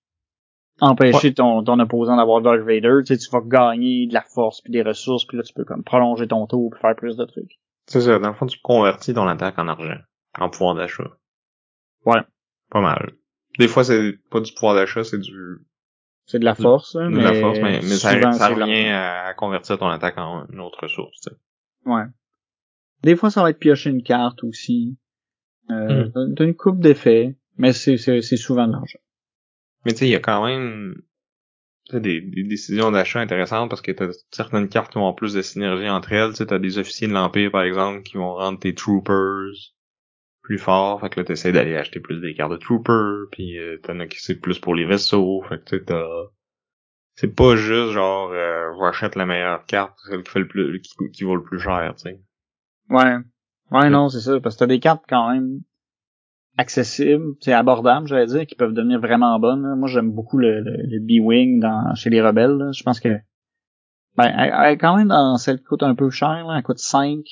S2: empêcher ton, ton opposant d'avoir Darth Vader, tu sais, tu vas gagner de la force puis des ressources puis là, tu peux comme prolonger ton tour puis faire plus de trucs.
S1: C'est ça, dans le fond, tu convertis ton attaque en argent, en pouvoir d'achat.
S2: Ouais.
S1: Pas mal. Des fois, c'est pas du pouvoir d'achat, c'est du
S2: C'est de la force, hein,
S1: de
S2: mais,
S1: la force, mais, mais ça,
S2: souvent,
S1: ça
S2: de
S1: revient à convertir ton attaque en une autre ressource. tu sais.
S2: Ouais. Des fois, ça va être piocher une carte aussi. Euh,
S1: Hmm.
S2: t'as- une coupe d'effets, mais c'est, c'est, c'est souvent de l'argent.
S1: Mais tu sais, il y a quand même des, des décisions d'achat intéressantes parce que t'as certaines cartes qui ont plus de synergie entre elles. Tu sais, t'as des officiers de l'Empire, par exemple, qui vont rendre tes troopers plus forts. Fait que là, t'essaies d'aller acheter plus des cartes de troopers. Puis euh, t'en as qui c'est plus pour les vaisseaux. Fait que tu sais, t'as... C'est pas juste genre euh, j'achète la meilleure carte, celle qui fait le plus qui, qui vaut le plus cher, tu sais.
S2: Ouais. Ouais, non, c'est ça, parce que t'as des cartes quand même accessibles, c'est abordable, j'allais dire, qui peuvent devenir vraiment bonnes. Moi, j'aime beaucoup le, le, B-Wing dans chez les rebelles. Je pense que ben, elle, est quand même dans celle qui coûte un peu cher, là. elle coûte 5.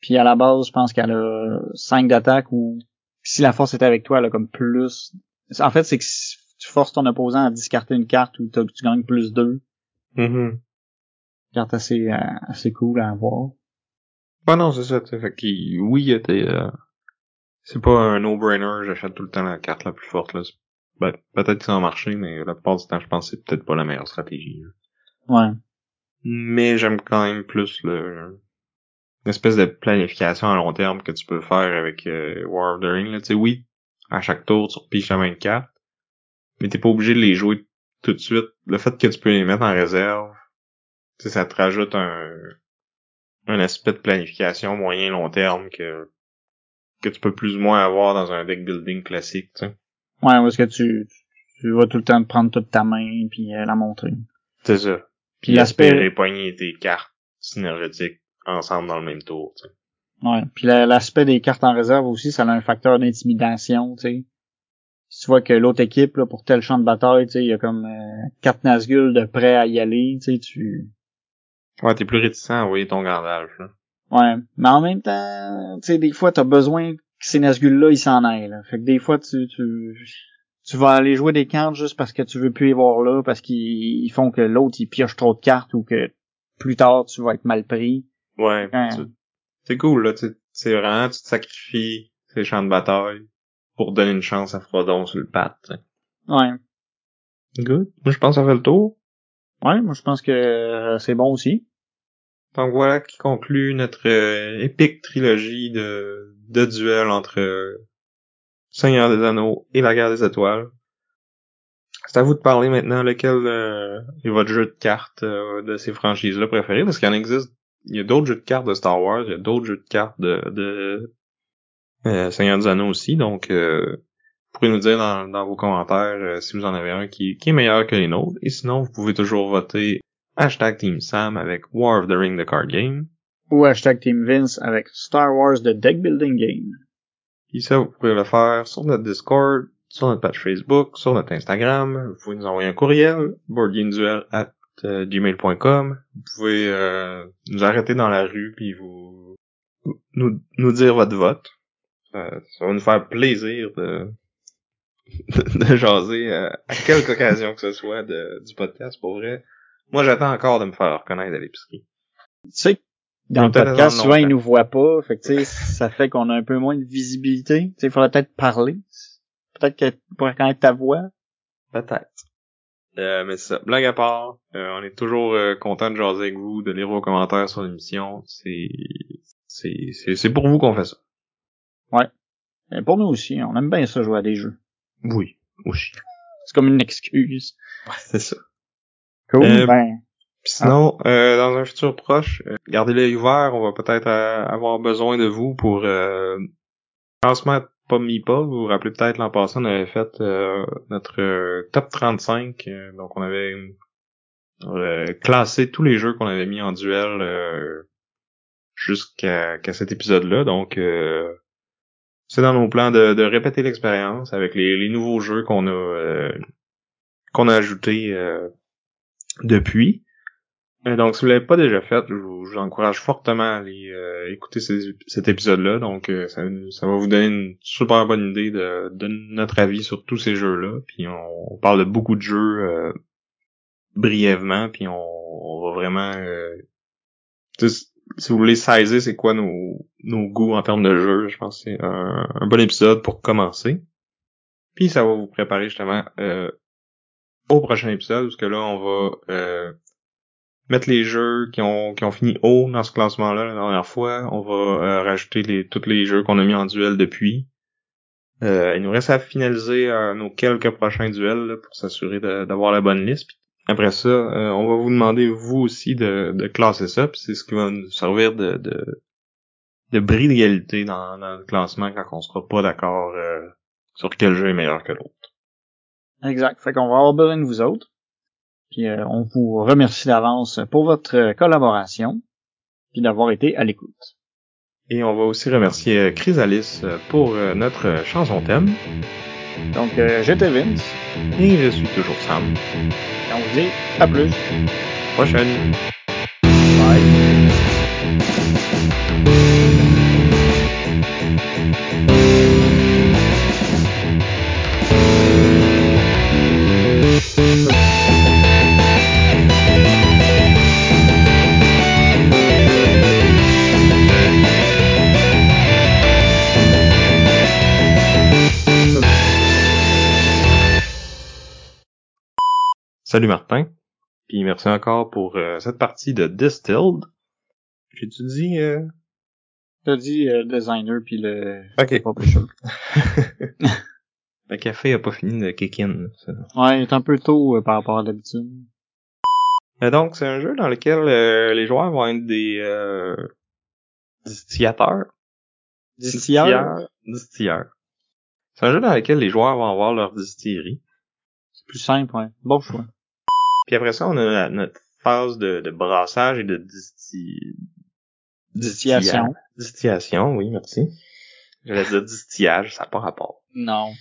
S2: Puis à la base, je pense qu'elle a 5 d'attaque ou si la force est avec toi, elle a comme plus. En fait, c'est que si tu forces ton opposant à discarter une carte ou tu gagnes plus 2.
S1: Mm
S2: Carte assez, euh, assez cool à avoir.
S1: Ah non, c'est ça, Fait que, oui, euh, c'est pas un no-brainer, j'achète tout le temps la carte la plus forte, là. Ben, peut-être que ça va marcher, mais la plupart du temps, je pense que c'est peut-être pas la meilleure stratégie.
S2: Ouais.
S1: Mais j'aime quand même plus le, une espèce de planification à long terme que tu peux faire avec euh, War of the Ring, là. Tu sais, oui, à chaque tour, tu repiches la même carte, mais t'es pas obligé de les jouer tout de suite. Le fait que tu peux les mettre en réserve, tu sais, ça te rajoute un, un aspect de planification moyen long terme que que tu peux plus ou moins avoir dans un deck building classique, tu sais.
S2: Ouais, parce que tu, tu vas tout le temps te prendre toute ta main puis euh, la montrer.
S1: C'est ça. Puis l'aspect poigner tes cartes synergétiques ensemble dans le même tour, tu sais.
S2: Ouais, puis l'aspect des cartes en réserve aussi, ça a un facteur d'intimidation, tu sais. Si tu vois que l'autre équipe, là, pour tel champ de bataille, tu sais, il y a comme euh, quatre Nazgûl de prêt à y aller, tu sais, tu...
S1: Ouais, t'es plus réticent à envoyer ton gardage, là.
S2: Ouais, mais en même temps, tu sais, des fois, t'as besoin que ces Nazgûl-là, ils s'en aillent, là. Fait que des fois, tu, tu, tu vas aller jouer des cartes juste parce que tu veux plus y voir là, parce qu'ils font que l'autre, il pioche trop de cartes ou que plus tard, tu vas être mal pris.
S1: Ouais, c'est cool, là, c'est vraiment, tu te sacrifies ces champs de bataille pour donner une chance à Frodon sur le pat,
S2: Ouais.
S1: Good. Moi, je pense que ça fait le tour.
S2: Ouais, moi, je pense que euh, c'est bon aussi.
S1: Donc voilà qui conclut notre euh, épique trilogie de, de duels entre euh, Seigneur des Anneaux et la Guerre des Étoiles. C'est à vous de parler maintenant lequel est votre jeu de cartes de ces franchises-là préférées, parce qu'il en existe il y a d'autres jeux de cartes de Star Wars, il y a d'autres jeux de cartes de, de Seigneur des Anneaux aussi, donc vous pourrez nous dire dans, dans vos commentaires euh, si vous en avez un qui, qui est meilleur que les nôtres, et sinon vous pouvez toujours voter hashtag Team Sam avec War of the Ring the Card Game.
S2: Ou hashtag Team Vince avec Star Wars the Deck Building Game.
S1: Et ça, vous pouvez le faire sur notre Discord, sur notre page Facebook, sur notre Instagram. Vous pouvez nous envoyer un courriel, boardgameduel at euh, gmail.com. Vous pouvez euh, nous arrêter dans la rue puis vous nous, nous dire votre vote. ça va nous faire plaisir de <laughs> de, jaser euh, à quelque occasion que ce soit de, du podcast pour vrai. Moi j'attends encore de me faire reconnaître à l'épicerie.
S2: Tu sais, dans le podcast, souvent ils nous voient pas, fait que ça fait qu'on a un peu moins de visibilité. il faudrait peut-être parler. Peut-être que pourrait connaître ta voix.
S1: Peut-être. Euh, mais ça, blague à part, euh, on est toujours euh, content de jaser avec vous, de lire vos commentaires sur l'émission. C'est, c'est, c'est, pour vous qu'on fait ça.
S2: Ouais. Et pour nous aussi, on aime bien ça jouer à des jeux.
S1: Oui, aussi.
S2: C'est comme une excuse.
S1: Ouais, c'est ça.
S2: Cool, ben.
S1: Sinon, dans un futur proche, gardez l'œil ouvert, on va peut-être avoir besoin de vous pour lancement pas mis pas. Vous vous rappelez peut-être l'an passé, on avait fait euh, notre euh, top 35. Euh, donc on avait classé tous les jeux qu'on avait mis en duel jusqu'à cet épisode-là. Donc c'est dans nos plans de, de répéter l'expérience avec les, les, nouveaux jeux qu'on a qu'on a ajoutés depuis. Euh, donc, si vous l'avez pas déjà fait, je vous, encourage fortement à aller euh, écouter cet épisode-là. Donc, euh, ça, va vous donner une super bonne idée de, de notre avis sur tous ces jeux-là. Puis, on, parle de beaucoup de jeux brièvement. Puis, on, va vraiment... si vous voulez saisir c'est quoi nos, nos goûts en termes de jeux, je pense que c'est un, un, bon épisode pour commencer. Puis, ça va vous préparer justement au prochain épisode, parce que là, on va mettre les jeux qui ont, qui ont fini haut dans ce classement-là la dernière fois. On va euh, rajouter les, tous les jeux qu'on a mis en duel depuis. Euh, il nous reste à finaliser euh, nos quelques prochains duels pour s'assurer d'avoir la bonne liste. Après ça, on va vous demander vous aussi de, de classer ça. c'est ce qui va nous servir de, de, de bris d'égalité dans, dans, le classement quand on sera pas d'accord sur quel jeu est meilleur que l'autre.
S2: Exact. Fait qu'on va avoir besoin de vous autres. Puis euh, on vous remercie d'avance pour votre collaboration, puis d'avoir été à l'écoute.
S1: Et on va aussi remercier euh, Chrysalis euh, pour euh, notre chanson thème.
S2: Donc, euh, j'étais Vince.
S1: Et je suis toujours Sam.
S2: Et on vous dit à plus.
S1: Prochaine. Salut Martin. Puis merci encore pour euh, cette partie de Distilled. J'ai-tu dit... Euh...
S2: T'as dit euh, designer puis le
S1: Ok. <laughs> Le café a pas fini de kick in. ça.
S2: Ouais, il est un peu tôt euh, par rapport à d'habitude.
S1: Donc, c'est un jeu dans lequel euh, les joueurs vont être des euh, distillateurs.
S2: Distilleur.
S1: Distilleurs. C'est un jeu dans lequel les joueurs vont avoir leur distillerie.
S2: C'est plus simple, ouais. Bon choix.
S1: Puis après ça, on a la- notre phase de, de brassage et de disti...
S2: Distillation.
S1: Distillation, oui, merci. Je laisse dire distillage, ça n'a pas rapport.
S2: Non.